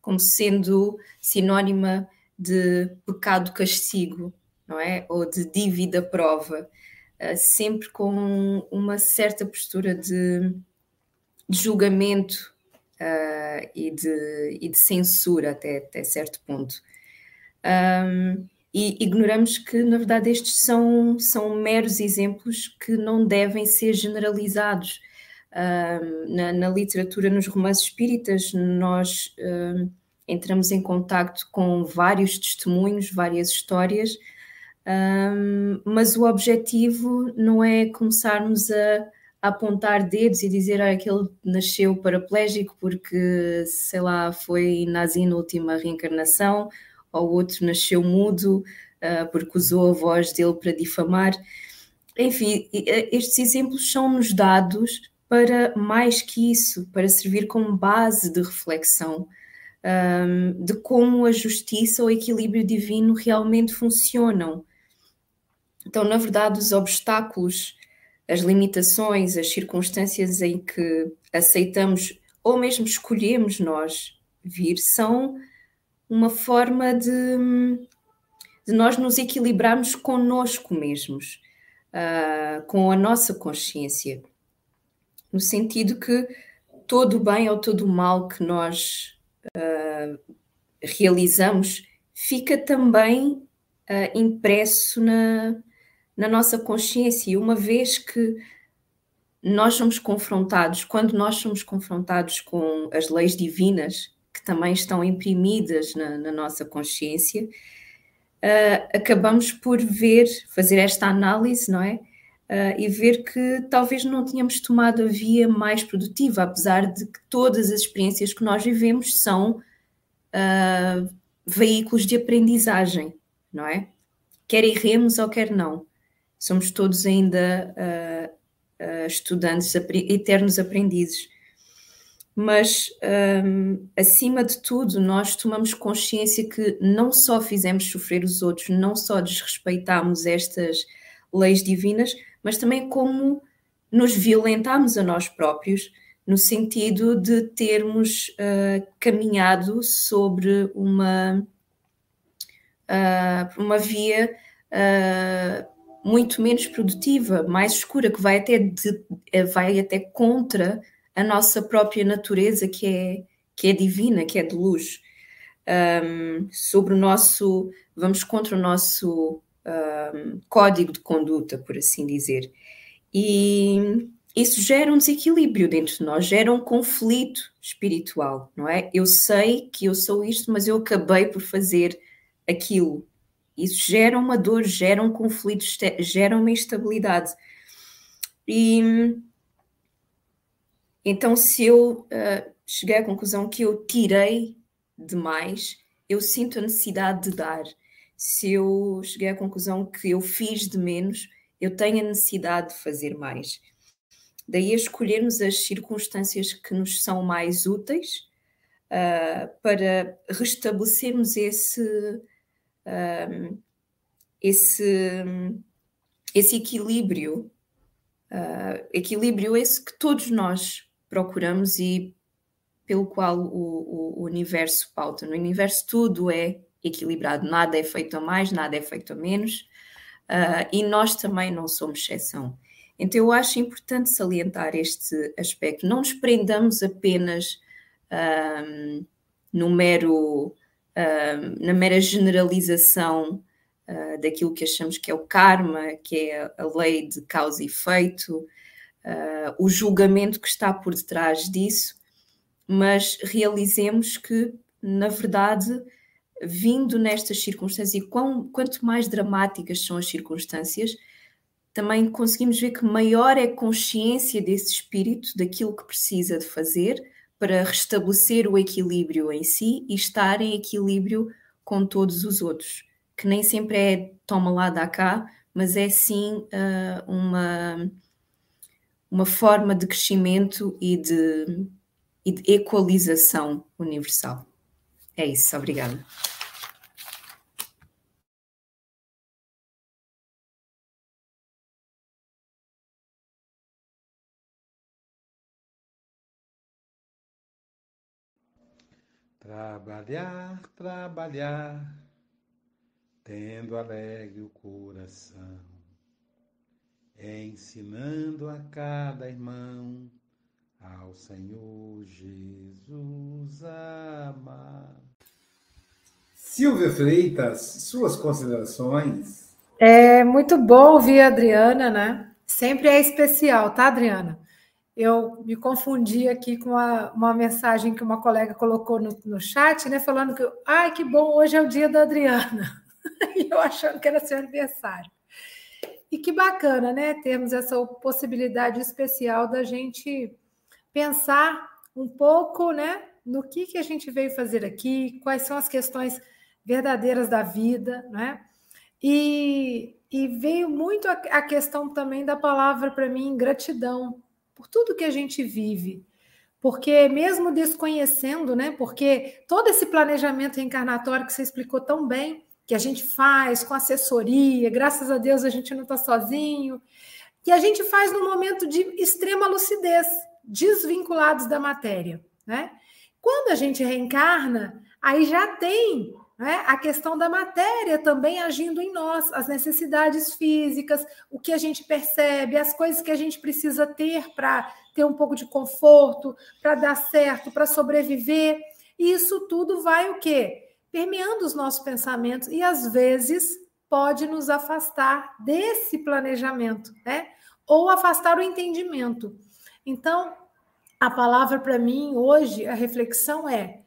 como sendo sinónima de pecado-castigo, não é? Ou de dívida prova, uh, sempre com uma certa postura de, de julgamento uh, e, de, e de censura até, até certo ponto. Um, e ignoramos que, na verdade, estes são, são meros exemplos que não devem ser generalizados. Um, na, na, literatura, nos romances espíritas, nós um, entramos em contato com vários testemunhos, várias histórias um, mas o objetivo não é começarmos a, a apontar dedos e dizer ah, que ele nasceu paraplégico porque, sei lá, foi nazi na última reencarnação, ou outro nasceu mudo uh, porque usou a voz dele para difamar. Enfim, estes exemplos são-nos dados para mais que isso, para servir como base de reflexão um, de como a justiça ou o equilíbrio divino realmente funcionam. Então, na verdade, os obstáculos, as limitações, as circunstâncias em que aceitamos ou mesmo escolhemos nós vir são uma forma de, de nós nos equilibrarmos conosco mesmos, uh, com a nossa consciência, no sentido que todo o bem ou todo o mal que nós uh, realizamos fica também uh, impresso na, na nossa consciência, e uma vez que nós somos confrontados, quando nós somos confrontados com as leis divinas, que também estão imprimidas na, na nossa consciência, uh, acabamos por ver, fazer esta análise, não é? Uh, e ver que talvez não tínhamos tomado a via mais produtiva, apesar de que todas as experiências que nós vivemos são uh, veículos de aprendizagem, não é? Quer erremos ou quer não somos todos ainda uh, uh, estudantes, eternos aprendizes. Mas, um, acima de tudo, nós tomamos consciência que não só fizemos sofrer os outros, não só desrespeitamos estas leis divinas, mas também como nos violentamos a nós próprios, no sentido de termos uh, caminhado sobre uma, uma via muito menos produtiva, mais escura, que vai até, de, eh, vai até contra a nossa própria natureza, que é, que é divina, que é de luz. Um, sobre o nosso, vamos contra o nosso um, código de conduta, por assim dizer. E isso gera um desequilíbrio dentro de nós, gera um conflito espiritual, não é? Eu sei que eu sou isto, mas eu acabei por fazer aquilo. Isso gera uma dor, gera um conflito, gera uma instabilidade. E então, se eu uh, cheguei à conclusão que eu tirei demais, eu sinto a necessidade de dar. se eu cheguei à conclusão que eu fiz de menos, eu tenho a necessidade de fazer mais. Daí escolhermos as circunstâncias que nos são mais úteis uh, para restabelecermos esse, uh, esse, esse equilíbrio, uh, equilíbrio esse que todos nós procuramos e pelo qual o, o, o universo pauta. No universo tudo é equilibrado, nada é feito a mais, nada é feito a menos, e nós também não somos exceção. Então, eu acho importante salientar este aspecto. Não nos prendamos apenas um, no mero, na mera generalização uh, daquilo que achamos que é o karma, que é a lei de causa e efeito, uh, o julgamento que está por detrás disso, mas realizemos que, na verdade, vindo nestas circunstâncias, e quão, quanto mais dramáticas são as circunstâncias, também conseguimos ver que maior é a consciência desse espírito, daquilo que precisa de fazer para restabelecer o equilíbrio em si e estar em equilíbrio com todos os outros, que nem sempre é toma lá, dá cá, mas é sim uh, uma, uma forma de crescimento e de, e de equalização universal. É isso, obrigada. Trabalhar, trabalhar, tendo alegre o coração, ensinando a cada irmão ao Senhor Jesus amar. Silvia Freitas, suas considerações? É muito bom ouvir a Adriana, né? Sempre é especial, tá, Adriana? Eu me confundi aqui com uma, uma mensagem que uma colega colocou no, no chat, né? Falando que, ai, que bom, hoje é o dia da Adriana. [LAUGHS] e eu achando que era seu aniversário. E que bacana, né? Termos essa possibilidade especial da gente pensar um pouco, né? No que, que a gente veio fazer aqui, quais são as questões verdadeiras da vida, né? E, e veio muito a, a questão também da palavra para mim, gratidão, por tudo que a gente vive. Porque mesmo desconhecendo, né? Porque todo esse planejamento reencarnatório que você explicou tão bem, que a gente faz com assessoria, graças a Deus a gente não está sozinho, que a gente faz num momento de extrema lucidez, desvinculados da matéria, né? Quando a gente reencarna, aí já tem né? A questão da matéria também agindo em nós, as necessidades físicas, o que a gente percebe, as coisas que a gente precisa ter para ter um pouco de conforto, para dar certo, para sobreviver. E isso tudo vai o quê? Permeando os nossos pensamentos e às vezes pode nos afastar desse planejamento, né? Ou afastar o entendimento. Então, a palavra para mim hoje, a reflexão é: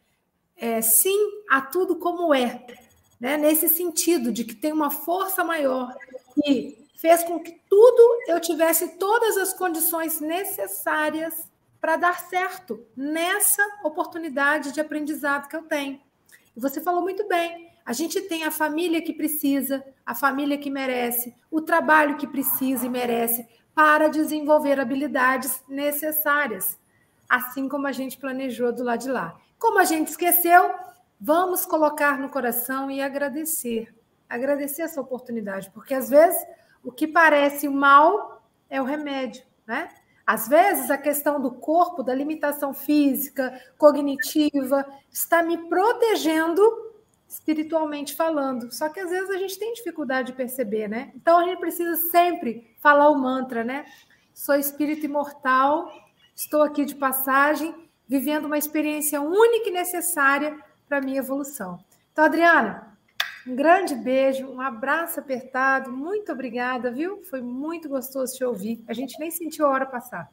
é, sim a tudo como é, né? nesse sentido de que tem uma força maior que fez com que tudo eu tivesse todas as condições necessárias para dar certo nessa oportunidade de aprendizado que eu tenho. E você falou muito bem. A gente tem a família que precisa, a família que merece, o trabalho que precisa e merece para desenvolver habilidades necessárias, assim como a gente planejou do lado de lá. Como a gente esqueceu, vamos colocar no coração e agradecer. Agradecer essa oportunidade, porque às vezes o que parece mal é o remédio, né? Às vezes a questão do corpo, da limitação física, cognitiva, está me protegendo espiritualmente falando. Só que às vezes a gente tem dificuldade de perceber, né? Então a gente precisa sempre falar o mantra, né? Sou espírito imortal, estou aqui de passagem vivendo uma experiência única e necessária para a minha evolução. Então, Adriana, um grande beijo, um abraço apertado, muito obrigada, viu? Foi muito gostoso te ouvir. A gente nem sentiu a hora passar.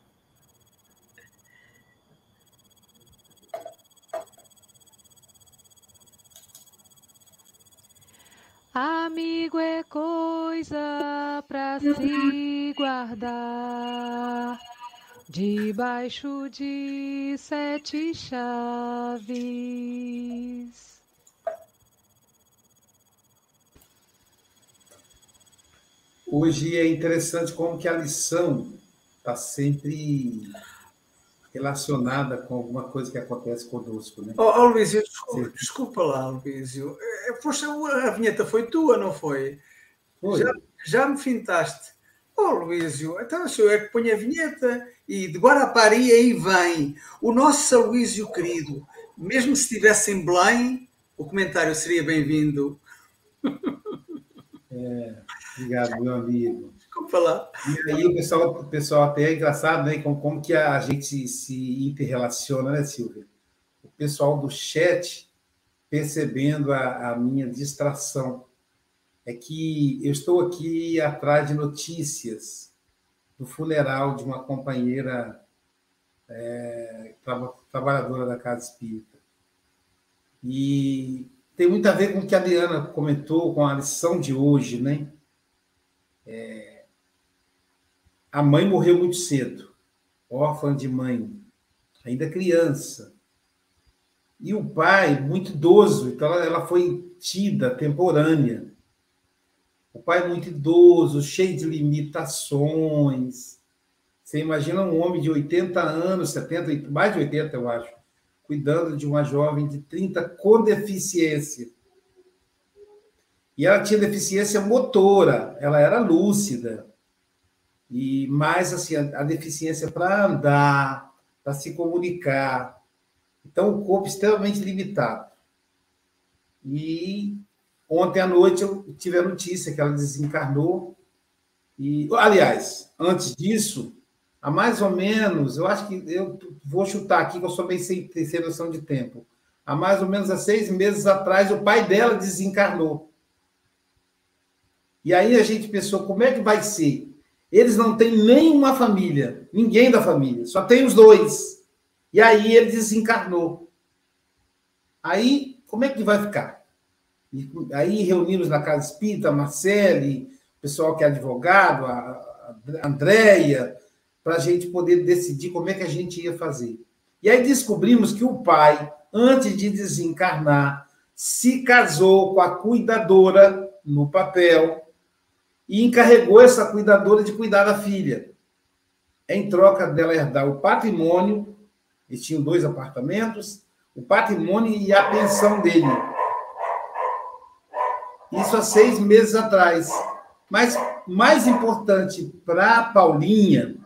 Amigo é coisa para se guardar debaixo de sete chaves. Hoje é interessante como que a lição está sempre relacionada com alguma coisa que acontece conosco, né? Oh, oh Luísio, desculpa, desculpa lá, Luísio. É, poxa, a vinheta foi tua, não foi? foi. Já, já me fintaste. Oh, Luísio, então sou eu é que ponho a vinheta e de Guarapari aí vem o nosso São Luísio querido. Mesmo se estivesse em Belém, o comentário seria bem-vindo. [LAUGHS] É, obrigado, meu amigo. Desculpa lá. E aí o pessoal, o pessoal até é engraçado, né? Como, como que a gente se interrelaciona, né, Silvia? O pessoal do chat percebendo a, a minha distração é que eu estou aqui atrás de notícias do funeral de uma companheira é, tra trabalhadora da Casa Espírita. E tem muito a ver com o que a Adriana comentou, com a lição de hoje, né? É, a mãe morreu muito cedo, órfã de mãe, ainda criança. E o pai, muito idoso, então ela foi tida temporânea. O pai é muito idoso, cheio de limitações. Você imagina um homem de 80 anos, 70, mais de 80, eu acho, cuidando de uma jovem de 30 com deficiência. E ela tinha deficiência motora, ela era lúcida. E mais assim, a, a deficiência para andar, para se comunicar. Então, o corpo extremamente limitado. E Ontem à noite eu tive a notícia que ela desencarnou. E, aliás, antes disso, há mais ou menos, eu acho que eu vou chutar aqui, que eu sou bem sem, sem noção de tempo. Há mais ou menos há seis meses atrás, o pai dela desencarnou. E aí a gente pensou, como é que vai ser? Eles não têm nenhuma família, ninguém da família, só tem os dois. E aí ele desencarnou. Aí, como é que vai ficar? E aí reunimos na Casa Espírita, a Marcele, o pessoal que é advogado, a Andréia, para a gente poder decidir como é que a gente ia fazer. E aí descobrimos que o pai, antes de desencarnar, se casou com a cuidadora no papel e encarregou essa cuidadora de cuidar da filha. Em troca dela herdar o patrimônio, eles tinham dois apartamentos, o patrimônio e a pensão dele. Isso há seis meses atrás. Mas mais importante para Paulinha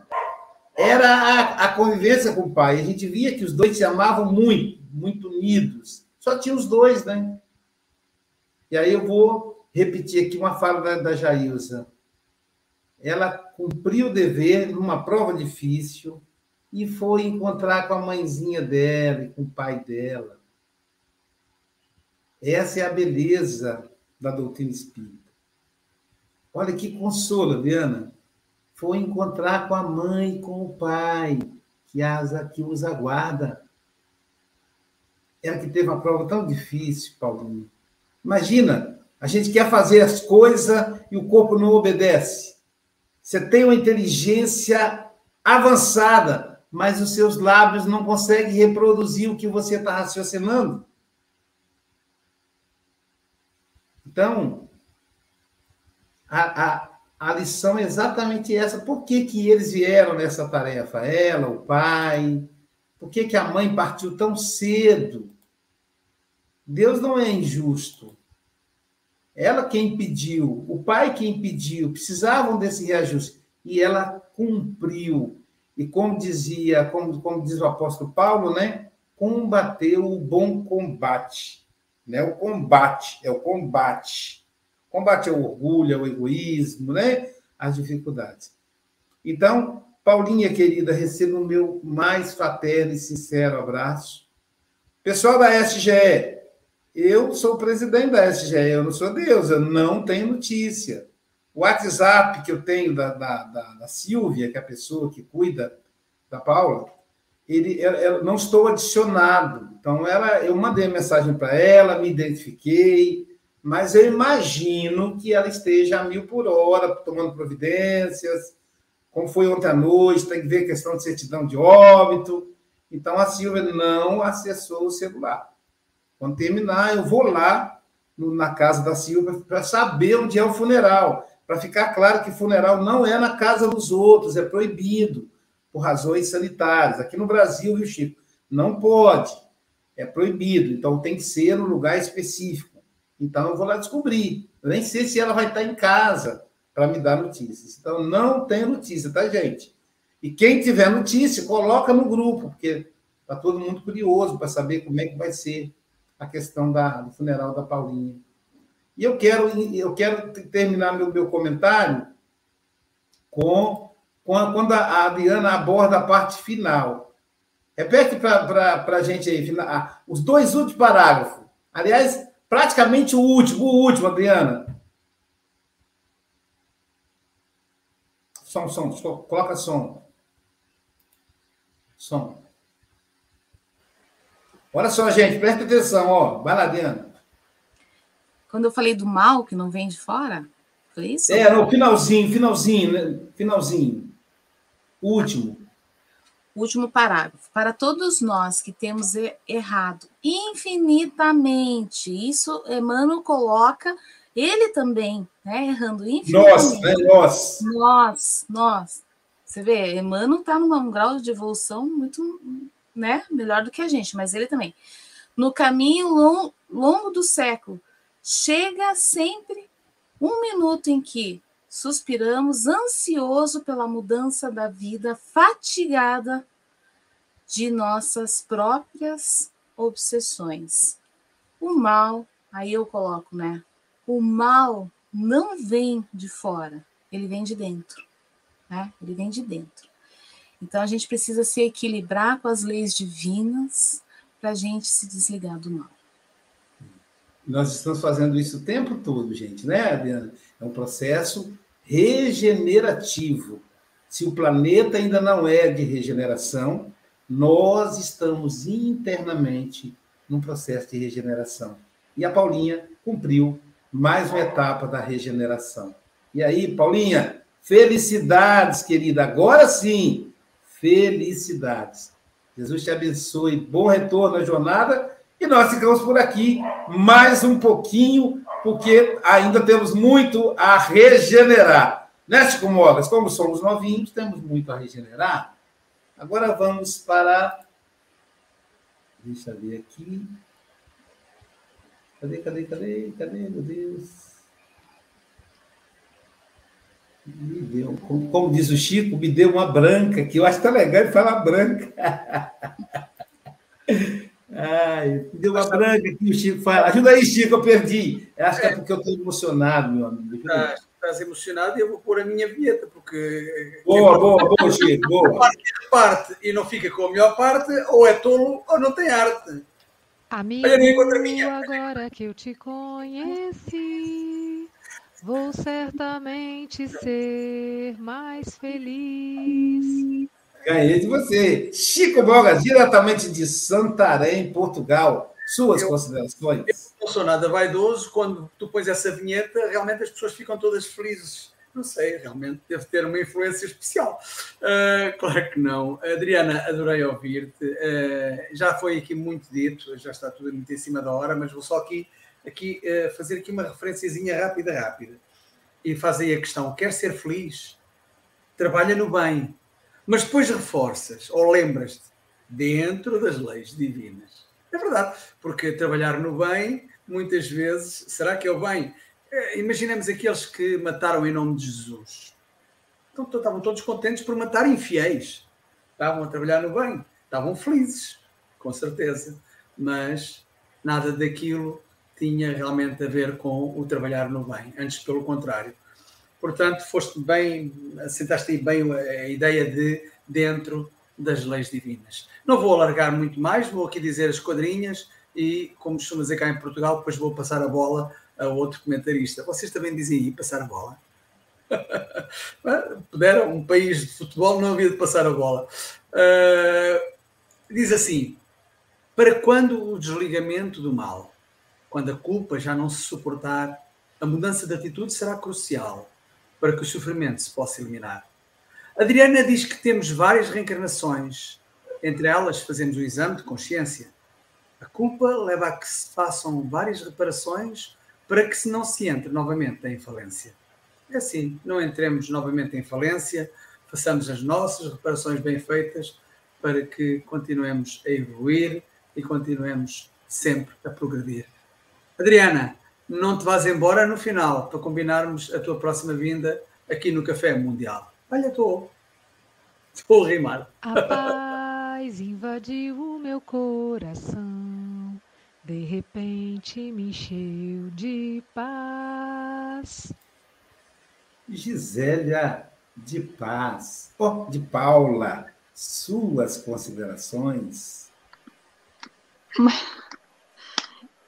era a, a, convivência com o pai. A gente via que os dois se amavam muito, muito unidos. Só tinha os dois, né? E aí eu vou repetir aqui uma fala da, da. Ela cumpriu o dever numa prova difícil e foi encontrar com a mãezinha dela e com o pai dela. Essa é a beleza da doutrina espírita. Olha que consolo, Diana. Foi encontrar com a mãe e com o pai, que, as, que os aguarda. Ela que teve uma prova tão difícil, Paulinho. Imagina, a gente quer fazer as coisas e o corpo não obedece. Você tem uma inteligência avançada, mas os seus lábios não conseguem reproduzir o que você está raciocinando. Então, a, a, a lição é exatamente essa. Por que, que eles vieram nessa tarefa? Ela, o pai. Por que, que a mãe partiu tão cedo? Deus não é injusto. Ela quem pediu, o pai quem pediu, precisavam desse reajuste. E ela cumpriu. E como dizia, como, como diz o apóstolo Paulo, né? Combateu o bom combate né? O combate, é o combate. Combate é o orgulho, é o egoísmo, né? As dificuldades. Então, Paulinha querida, receba o meu mais fraterno e sincero abraço. Pessoal da SGE, eu sou presidente da SGE, eu não sou Deus, eu não tenho notícia. O WhatsApp que eu tenho da, da, da, da Silvia, que é a pessoa que cuida da Paula, ele, eu, não estou adicionado. Então, ela, eu mandei mensagem para ela, me identifiquei, mas eu imagino que ela esteja a mil por hora, tomando providências, como foi ontem à noite, tem que ver questão de certidão de óbito. Então, a Silvia não acessou o celular. Quando terminar, eu vou lá na casa da Silvia para saber onde é o funeral, para ficar claro que funeral não é na casa dos outros, é proibido por razões sanitárias. Aqui no Brasil, viu, Chico? Não pode, é proibido. Então tem que ser no lugar específico. Então eu vou lá descobrir. Eu nem sei se ela vai estar em casa para me dar notícias. Então não tem notícia, tá, gente? E quem tiver notícia, coloca no grupo, porque está todo mundo curioso para saber como é que vai ser a questão da, do funeral da Paulinha. E eu quero, eu quero terminar meu, meu comentário com, quando a Adriana aborda a parte final. Repete para a gente aí, os dois últimos parágrafos. Aliás, praticamente o último, o último, Adriana. Som, som, som, coloca som. Som. Olha só, gente, presta atenção, ó. Vai lá, Adriana. Quando eu falei do mal que não vem de fora, foi isso? É, no finalzinho, finalzinho, né? finalzinho. Último. Último parágrafo. Para todos nós que temos errado infinitamente, isso Emmanuel coloca ele também, né, errando infinitamente. Nós, né, nós. Nós, nós. Você vê, Emmanuel está num grau de evolução muito, né, melhor do que a gente, mas ele também. No caminho longo, longo do século, chega sempre um minuto em que suspiramos ansioso pela mudança da vida, fatigada de nossas próprias obsessões. O mal, aí eu coloco, né? O mal não vem de fora, ele vem de dentro, né? Ele vem de dentro. Então a gente precisa se equilibrar com as leis divinas para a gente se desligar do mal. Nós estamos fazendo isso o tempo todo, gente, né, Adriana? É um processo regenerativo. Se o planeta ainda não é de regeneração, nós estamos internamente num processo de regeneração. E a Paulinha cumpriu mais uma etapa da regeneração. E aí, Paulinha, felicidades, querida. Agora sim, felicidades. Jesus te abençoe. Bom retorno à jornada e nós ficamos por aqui mais um pouquinho, porque ainda temos muito a regenerar. Né, Chico Mogas? Como somos novinhos, temos muito a regenerar. Agora vamos para. Deixa eu ver aqui. Cadê, cadê, cadê? Cadê, meu Deus? Me deu, como, como diz o Chico, me deu uma branca, que eu acho tão legal ele falar branca. [LAUGHS] Ai, deu uma branca aqui, o Chico fala. Ajuda aí, Chico, eu perdi. Acho que é porque eu estou emocionado, meu amigo. Estás, estás emocionado e eu vou pôr a minha vinheta, porque. Boa, boa, boa, Chico, boa. A parte reparte e não fica com a melhor parte, ou é tolo ou não tem arte. Amigo, Olha, agora que eu te conheci, vou certamente ser mais feliz. Ganhei de você. Chico Bogas, diretamente de Santarém, Portugal. Suas eu, considerações? Eu não sou nada vaidoso. Quando tu pões essa vinheta, realmente as pessoas ficam todas felizes. Não sei, realmente deve ter uma influência especial. Uh, claro que não. Adriana, adorei ouvir-te. Uh, já foi aqui muito dito, já está tudo muito em cima da hora, mas vou só aqui, aqui uh, fazer aqui uma referenciazinha rápida, rápida. E faz aí a questão: quer ser feliz? Trabalha no bem mas depois reforças ou lembras-te dentro das leis divinas. É verdade, porque trabalhar no bem, muitas vezes, será que é o bem? É, imaginemos aqueles que mataram em nome de Jesus. Então, estavam todos contentes por matar infiéis. Estavam a trabalhar no bem, estavam felizes, com certeza. Mas nada daquilo tinha realmente a ver com o trabalhar no bem, antes pelo contrário. Portanto, foste bem, assentaste aí bem a ideia de dentro das leis divinas. Não vou alargar muito mais, vou aqui dizer as quadrinhas e, como costuma dizer cá em Portugal, depois vou passar a bola a outro comentarista. Vocês também dizem aí passar a bola? [LAUGHS] Puderam, um país de futebol não havia de passar a bola. Uh, diz assim: para quando o desligamento do mal, quando a culpa já não se suportar, a mudança de atitude será crucial para que o sofrimento se possa eliminar. Adriana diz que temos várias reencarnações, entre elas fazemos o exame de consciência. A culpa leva a que se façam várias reparações para que se não se entre novamente em falência. é assim, não entremos novamente em falência, façamos as nossas reparações bem feitas para que continuemos a evoluir e continuemos sempre a progredir. Adriana, não te vás embora no final para combinarmos a tua próxima vinda aqui no Café Mundial. Olha, estou. Estou a rimar. A paz invadiu o meu coração, de repente me encheu de paz. Gisélia de Paz, oh, de Paula, suas considerações?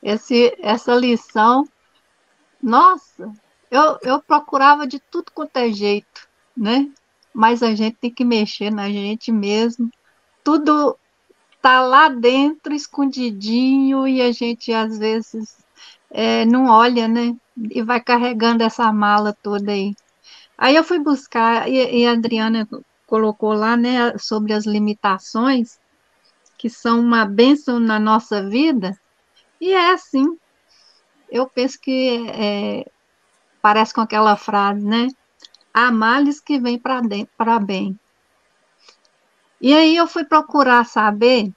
Esse, essa lição, nossa, eu, eu procurava de tudo quanto é jeito, né? Mas a gente tem que mexer na gente mesmo. Tudo tá lá dentro, escondidinho, e a gente às vezes é, não olha, né? E vai carregando essa mala toda aí. Aí eu fui buscar, e, e a Adriana colocou lá, né, sobre as limitações, que são uma bênção na nossa vida, e é assim. Eu penso que é, parece com aquela frase, né? Há males que vêm para bem. E aí eu fui procurar saber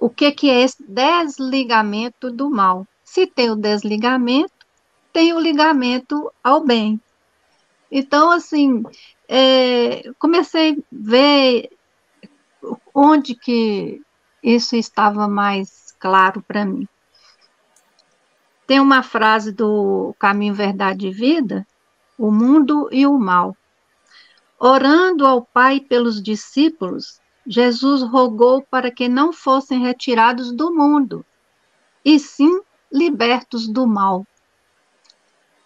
o que, que é esse desligamento do mal. Se tem o desligamento, tem o ligamento ao bem. Então, assim, é, comecei a ver onde que isso estava mais claro para mim. Tem uma frase do Caminho, Verdade e Vida, o mundo e o mal. Orando ao Pai pelos discípulos, Jesus rogou para que não fossem retirados do mundo, e sim libertos do mal.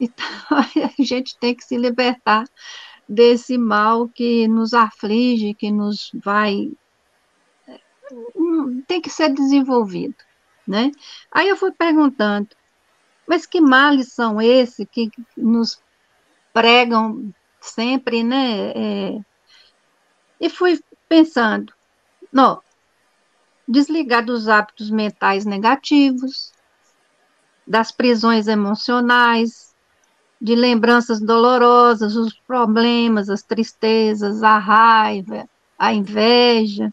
Então, [LAUGHS] a gente tem que se libertar desse mal que nos aflige, que nos vai. Hum, tem que ser desenvolvido, né? Aí eu fui perguntando, mas que males são esses que nos pregam sempre, né? É, e fui pensando, não, desligar dos hábitos mentais negativos, das prisões emocionais, de lembranças dolorosas, os problemas, as tristezas, a raiva, a inveja,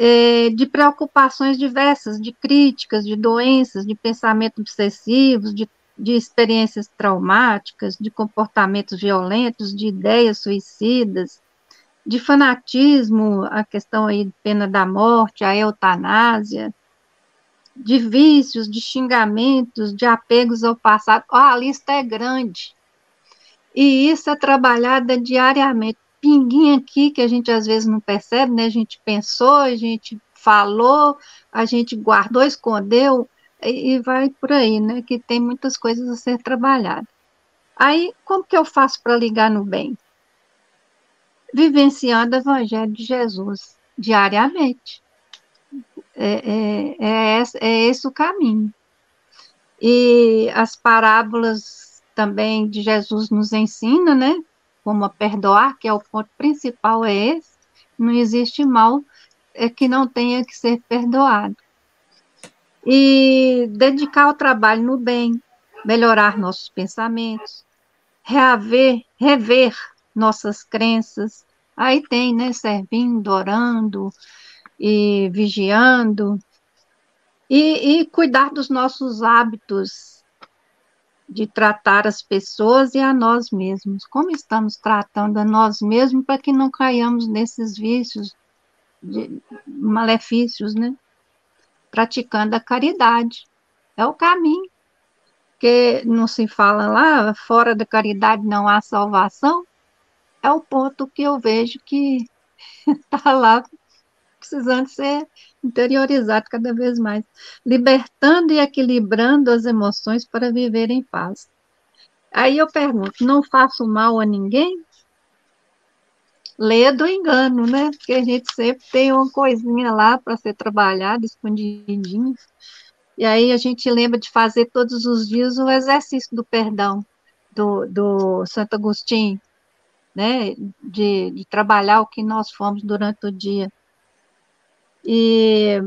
é, de preocupações diversas, de críticas, de doenças, de pensamentos obsessivos, de, de experiências traumáticas, de comportamentos violentos, de ideias suicidas, de fanatismo, a questão aí de pena da morte, a eutanásia, de vícios, de xingamentos, de apegos ao passado. Oh, a lista é grande. E isso é trabalhada diariamente. Pinguinho aqui que a gente às vezes não percebe, né? A gente pensou, a gente falou, a gente guardou, escondeu, e, e vai por aí, né? Que tem muitas coisas a ser trabalhadas. Aí, como que eu faço para ligar no bem? Vivenciando o Evangelho de Jesus diariamente é, é, é, é esse o caminho. E as parábolas também de Jesus nos ensina, né? Como a perdoar, que é o ponto principal, é esse. Não existe mal é que não tenha que ser perdoado. E dedicar o trabalho no bem, melhorar nossos pensamentos, reaver, rever nossas crenças. Aí tem, né? Servindo, orando, e vigiando, e, e cuidar dos nossos hábitos de tratar as pessoas e a nós mesmos. Como estamos tratando a nós mesmos para que não caiamos nesses vícios, de, malefícios, né? Praticando a caridade. É o caminho. Que não se fala lá, fora da caridade não há salvação. É o ponto que eu vejo que está [LAUGHS] lá precisando ser interiorizado cada vez mais, libertando e equilibrando as emoções para viver em paz. Aí eu pergunto, não faço mal a ninguém? Lê do engano, né? Porque a gente sempre tem uma coisinha lá para ser trabalhada, escondidinho. E aí a gente lembra de fazer todos os dias o exercício do perdão do, do Santo Agostinho, né? De, de trabalhar o que nós fomos durante o dia e,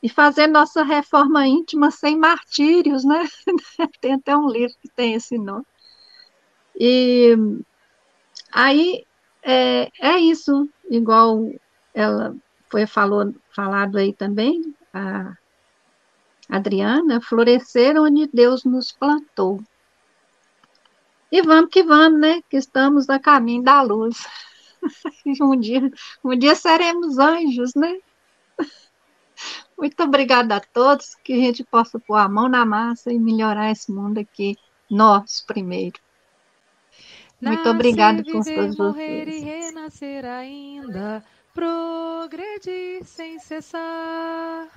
e fazer nossa reforma íntima sem martírios, né? [LAUGHS] tem até um livro que tem esse nome. E aí é, é isso, igual ela foi falou, falado aí também, a Adriana, florescer onde Deus nos plantou. E vamos que vamos, né? Que estamos a caminho da luz. [LAUGHS] um dia, um dia seremos anjos, né? Muito obrigada a todos, que a gente possa pôr a mão na massa e melhorar esse mundo aqui, nós primeiro. Muito obrigada por todos morrer vocês. e renascer ainda, progredir sem cessar.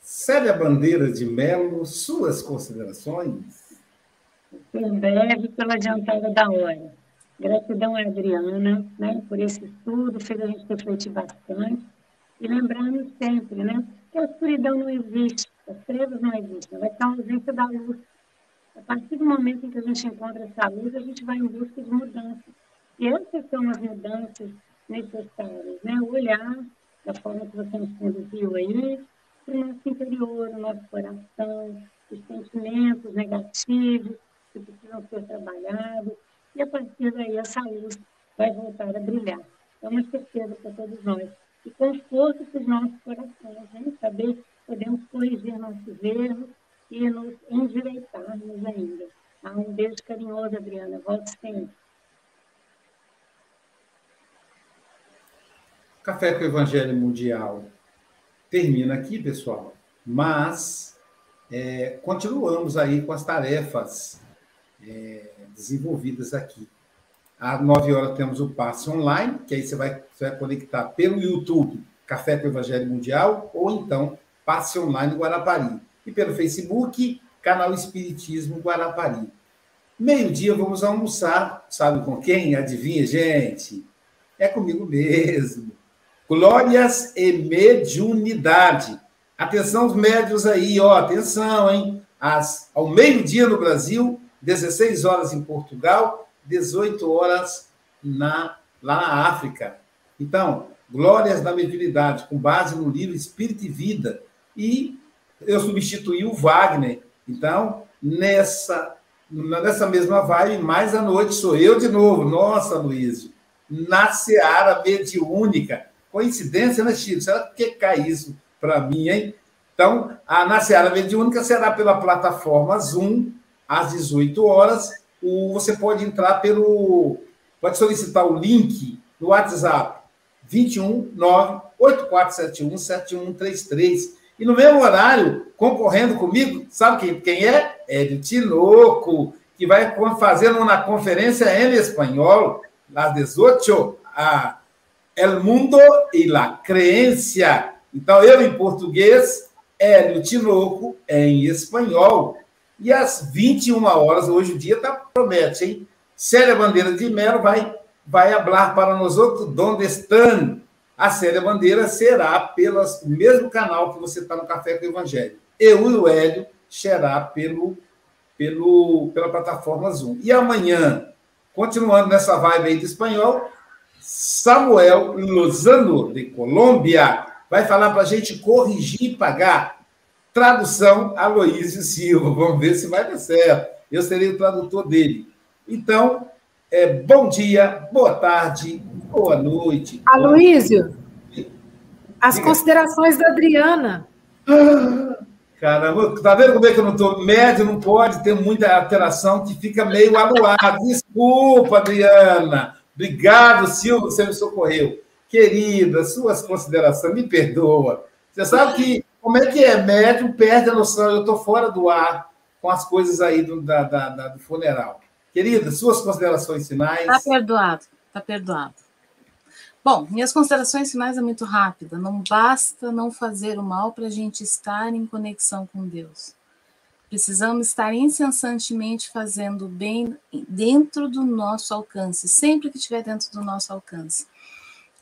Célia Bandeira de Melo, suas considerações? Por breve, pela adiantada da hora. Gratidão a Adriana né, por esse estudo, fez a gente refletir bastante. E lembrando sempre né, que a escuridão não existe, as trevas não existem, vai estar a ausência da luz. A partir do momento em que a gente encontra essa luz, a gente vai em busca de mudanças. E essas são as mudanças necessárias, né? O olhar da forma que você nos conduziu aí, para o nosso interior, o nosso coração, os sentimentos negativos que precisam ser trabalhados, e a partir daí essa luz vai voltar a brilhar. É uma certeza para todos nós. E conforto para os nossos corações, né? saber que podemos corrigir nossos erros e nos endireitarmos ainda. Ah, um beijo carinhoso, Adriana. Volte sempre. Café com o Evangelho Mundial termina aqui, pessoal, mas é, continuamos aí com as tarefas é, desenvolvidas aqui. Às 9 horas temos o passe online, que aí você vai, você vai conectar pelo YouTube Café com o Evangelho Mundial, ou então passe online Guarapari. E pelo Facebook, canal Espiritismo Guarapari. Meio-dia vamos almoçar, sabe com quem? Adivinha, gente? É comigo mesmo. Glórias e mediunidade. Atenção os médios aí, ó, atenção, hein? Às, ao meio-dia no Brasil, 16 horas em Portugal, 18 horas na, lá na África. Então, Glórias da Mediunidade, com base no livro Espírito e Vida. E eu substituí o Wagner. Então, nessa, nessa mesma vibe, mais à noite sou eu de novo. Nossa, Luísio. Na Seara Mediúnica. Coincidência, né, Chico? Será que cai isso para mim, hein? Então, a Na Seara Mediúnica será pela plataforma Zoom, às 18 horas. O, você pode entrar pelo. Pode solicitar o link no WhatsApp 21 8471 7133. E no mesmo horário, concorrendo comigo, sabe quem, quem é? Hélio Tinoco, que vai fazer uma conferência em espanhol, às 18, a El Mundo e la Creencia. Então, eu em português, Hélio Tinoco em espanhol. E às 21 horas, hoje o dia tá, promete, hein? Célia Bandeira de Mello vai, vai falar para nós outros donde estão. A Célia Bandeira será pelo mesmo canal que você está no Café com o Evangelho. Eu e o Hélio será pelo, pelo, pela plataforma Zoom. E amanhã, continuando nessa vibe aí de espanhol, Samuel Lozano, de Colômbia, vai falar para a gente corrigir e pagar. Tradução Aloísio Silva. Vamos ver se vai dar certo. Eu serei o tradutor dele. Então, é, bom dia, boa tarde, boa noite. Aloísio, as considerações da Adriana. Caramba, tá vendo como é que eu não estou? Médio não pode ter muita alteração que fica meio aluado. Desculpa, Adriana. Obrigado, Silvio, você me socorreu. Querida, suas considerações, me perdoa. Você sabe que como é que é? Médium perde a noção, eu estou fora do ar com as coisas aí do, da, da, da, do funeral. Querida, suas considerações finais. Está perdoado, está perdoado. Bom, minhas considerações finais é muito rápida. Não basta não fazer o mal para a gente estar em conexão com Deus. Precisamos estar incessantemente fazendo o bem dentro do nosso alcance, sempre que estiver dentro do nosso alcance.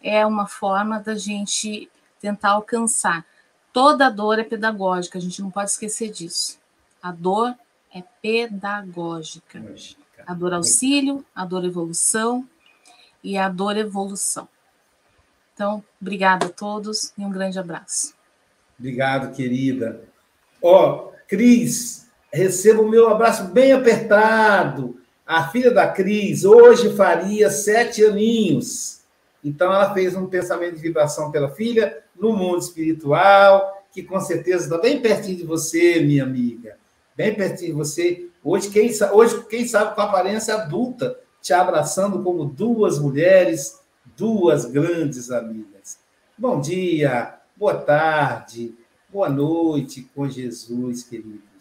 É uma forma da gente tentar alcançar. Toda dor é pedagógica, a gente não pode esquecer disso. A dor é pedagógica. A dor auxílio, a dor evolução e a dor evolução. Então, obrigada a todos e um grande abraço. Obrigado, querida. Ó, oh, Cris, receba o meu abraço bem apertado. A filha da Cris hoje faria sete aninhos. Então, ela fez um pensamento de vibração pela filha no mundo espiritual, que com certeza está bem pertinho de você, minha amiga. Bem pertinho de você. Hoje, quem, hoje, quem sabe com aparência adulta, te abraçando como duas mulheres, duas grandes amigas. Bom dia, boa tarde, boa noite com Jesus, queridos.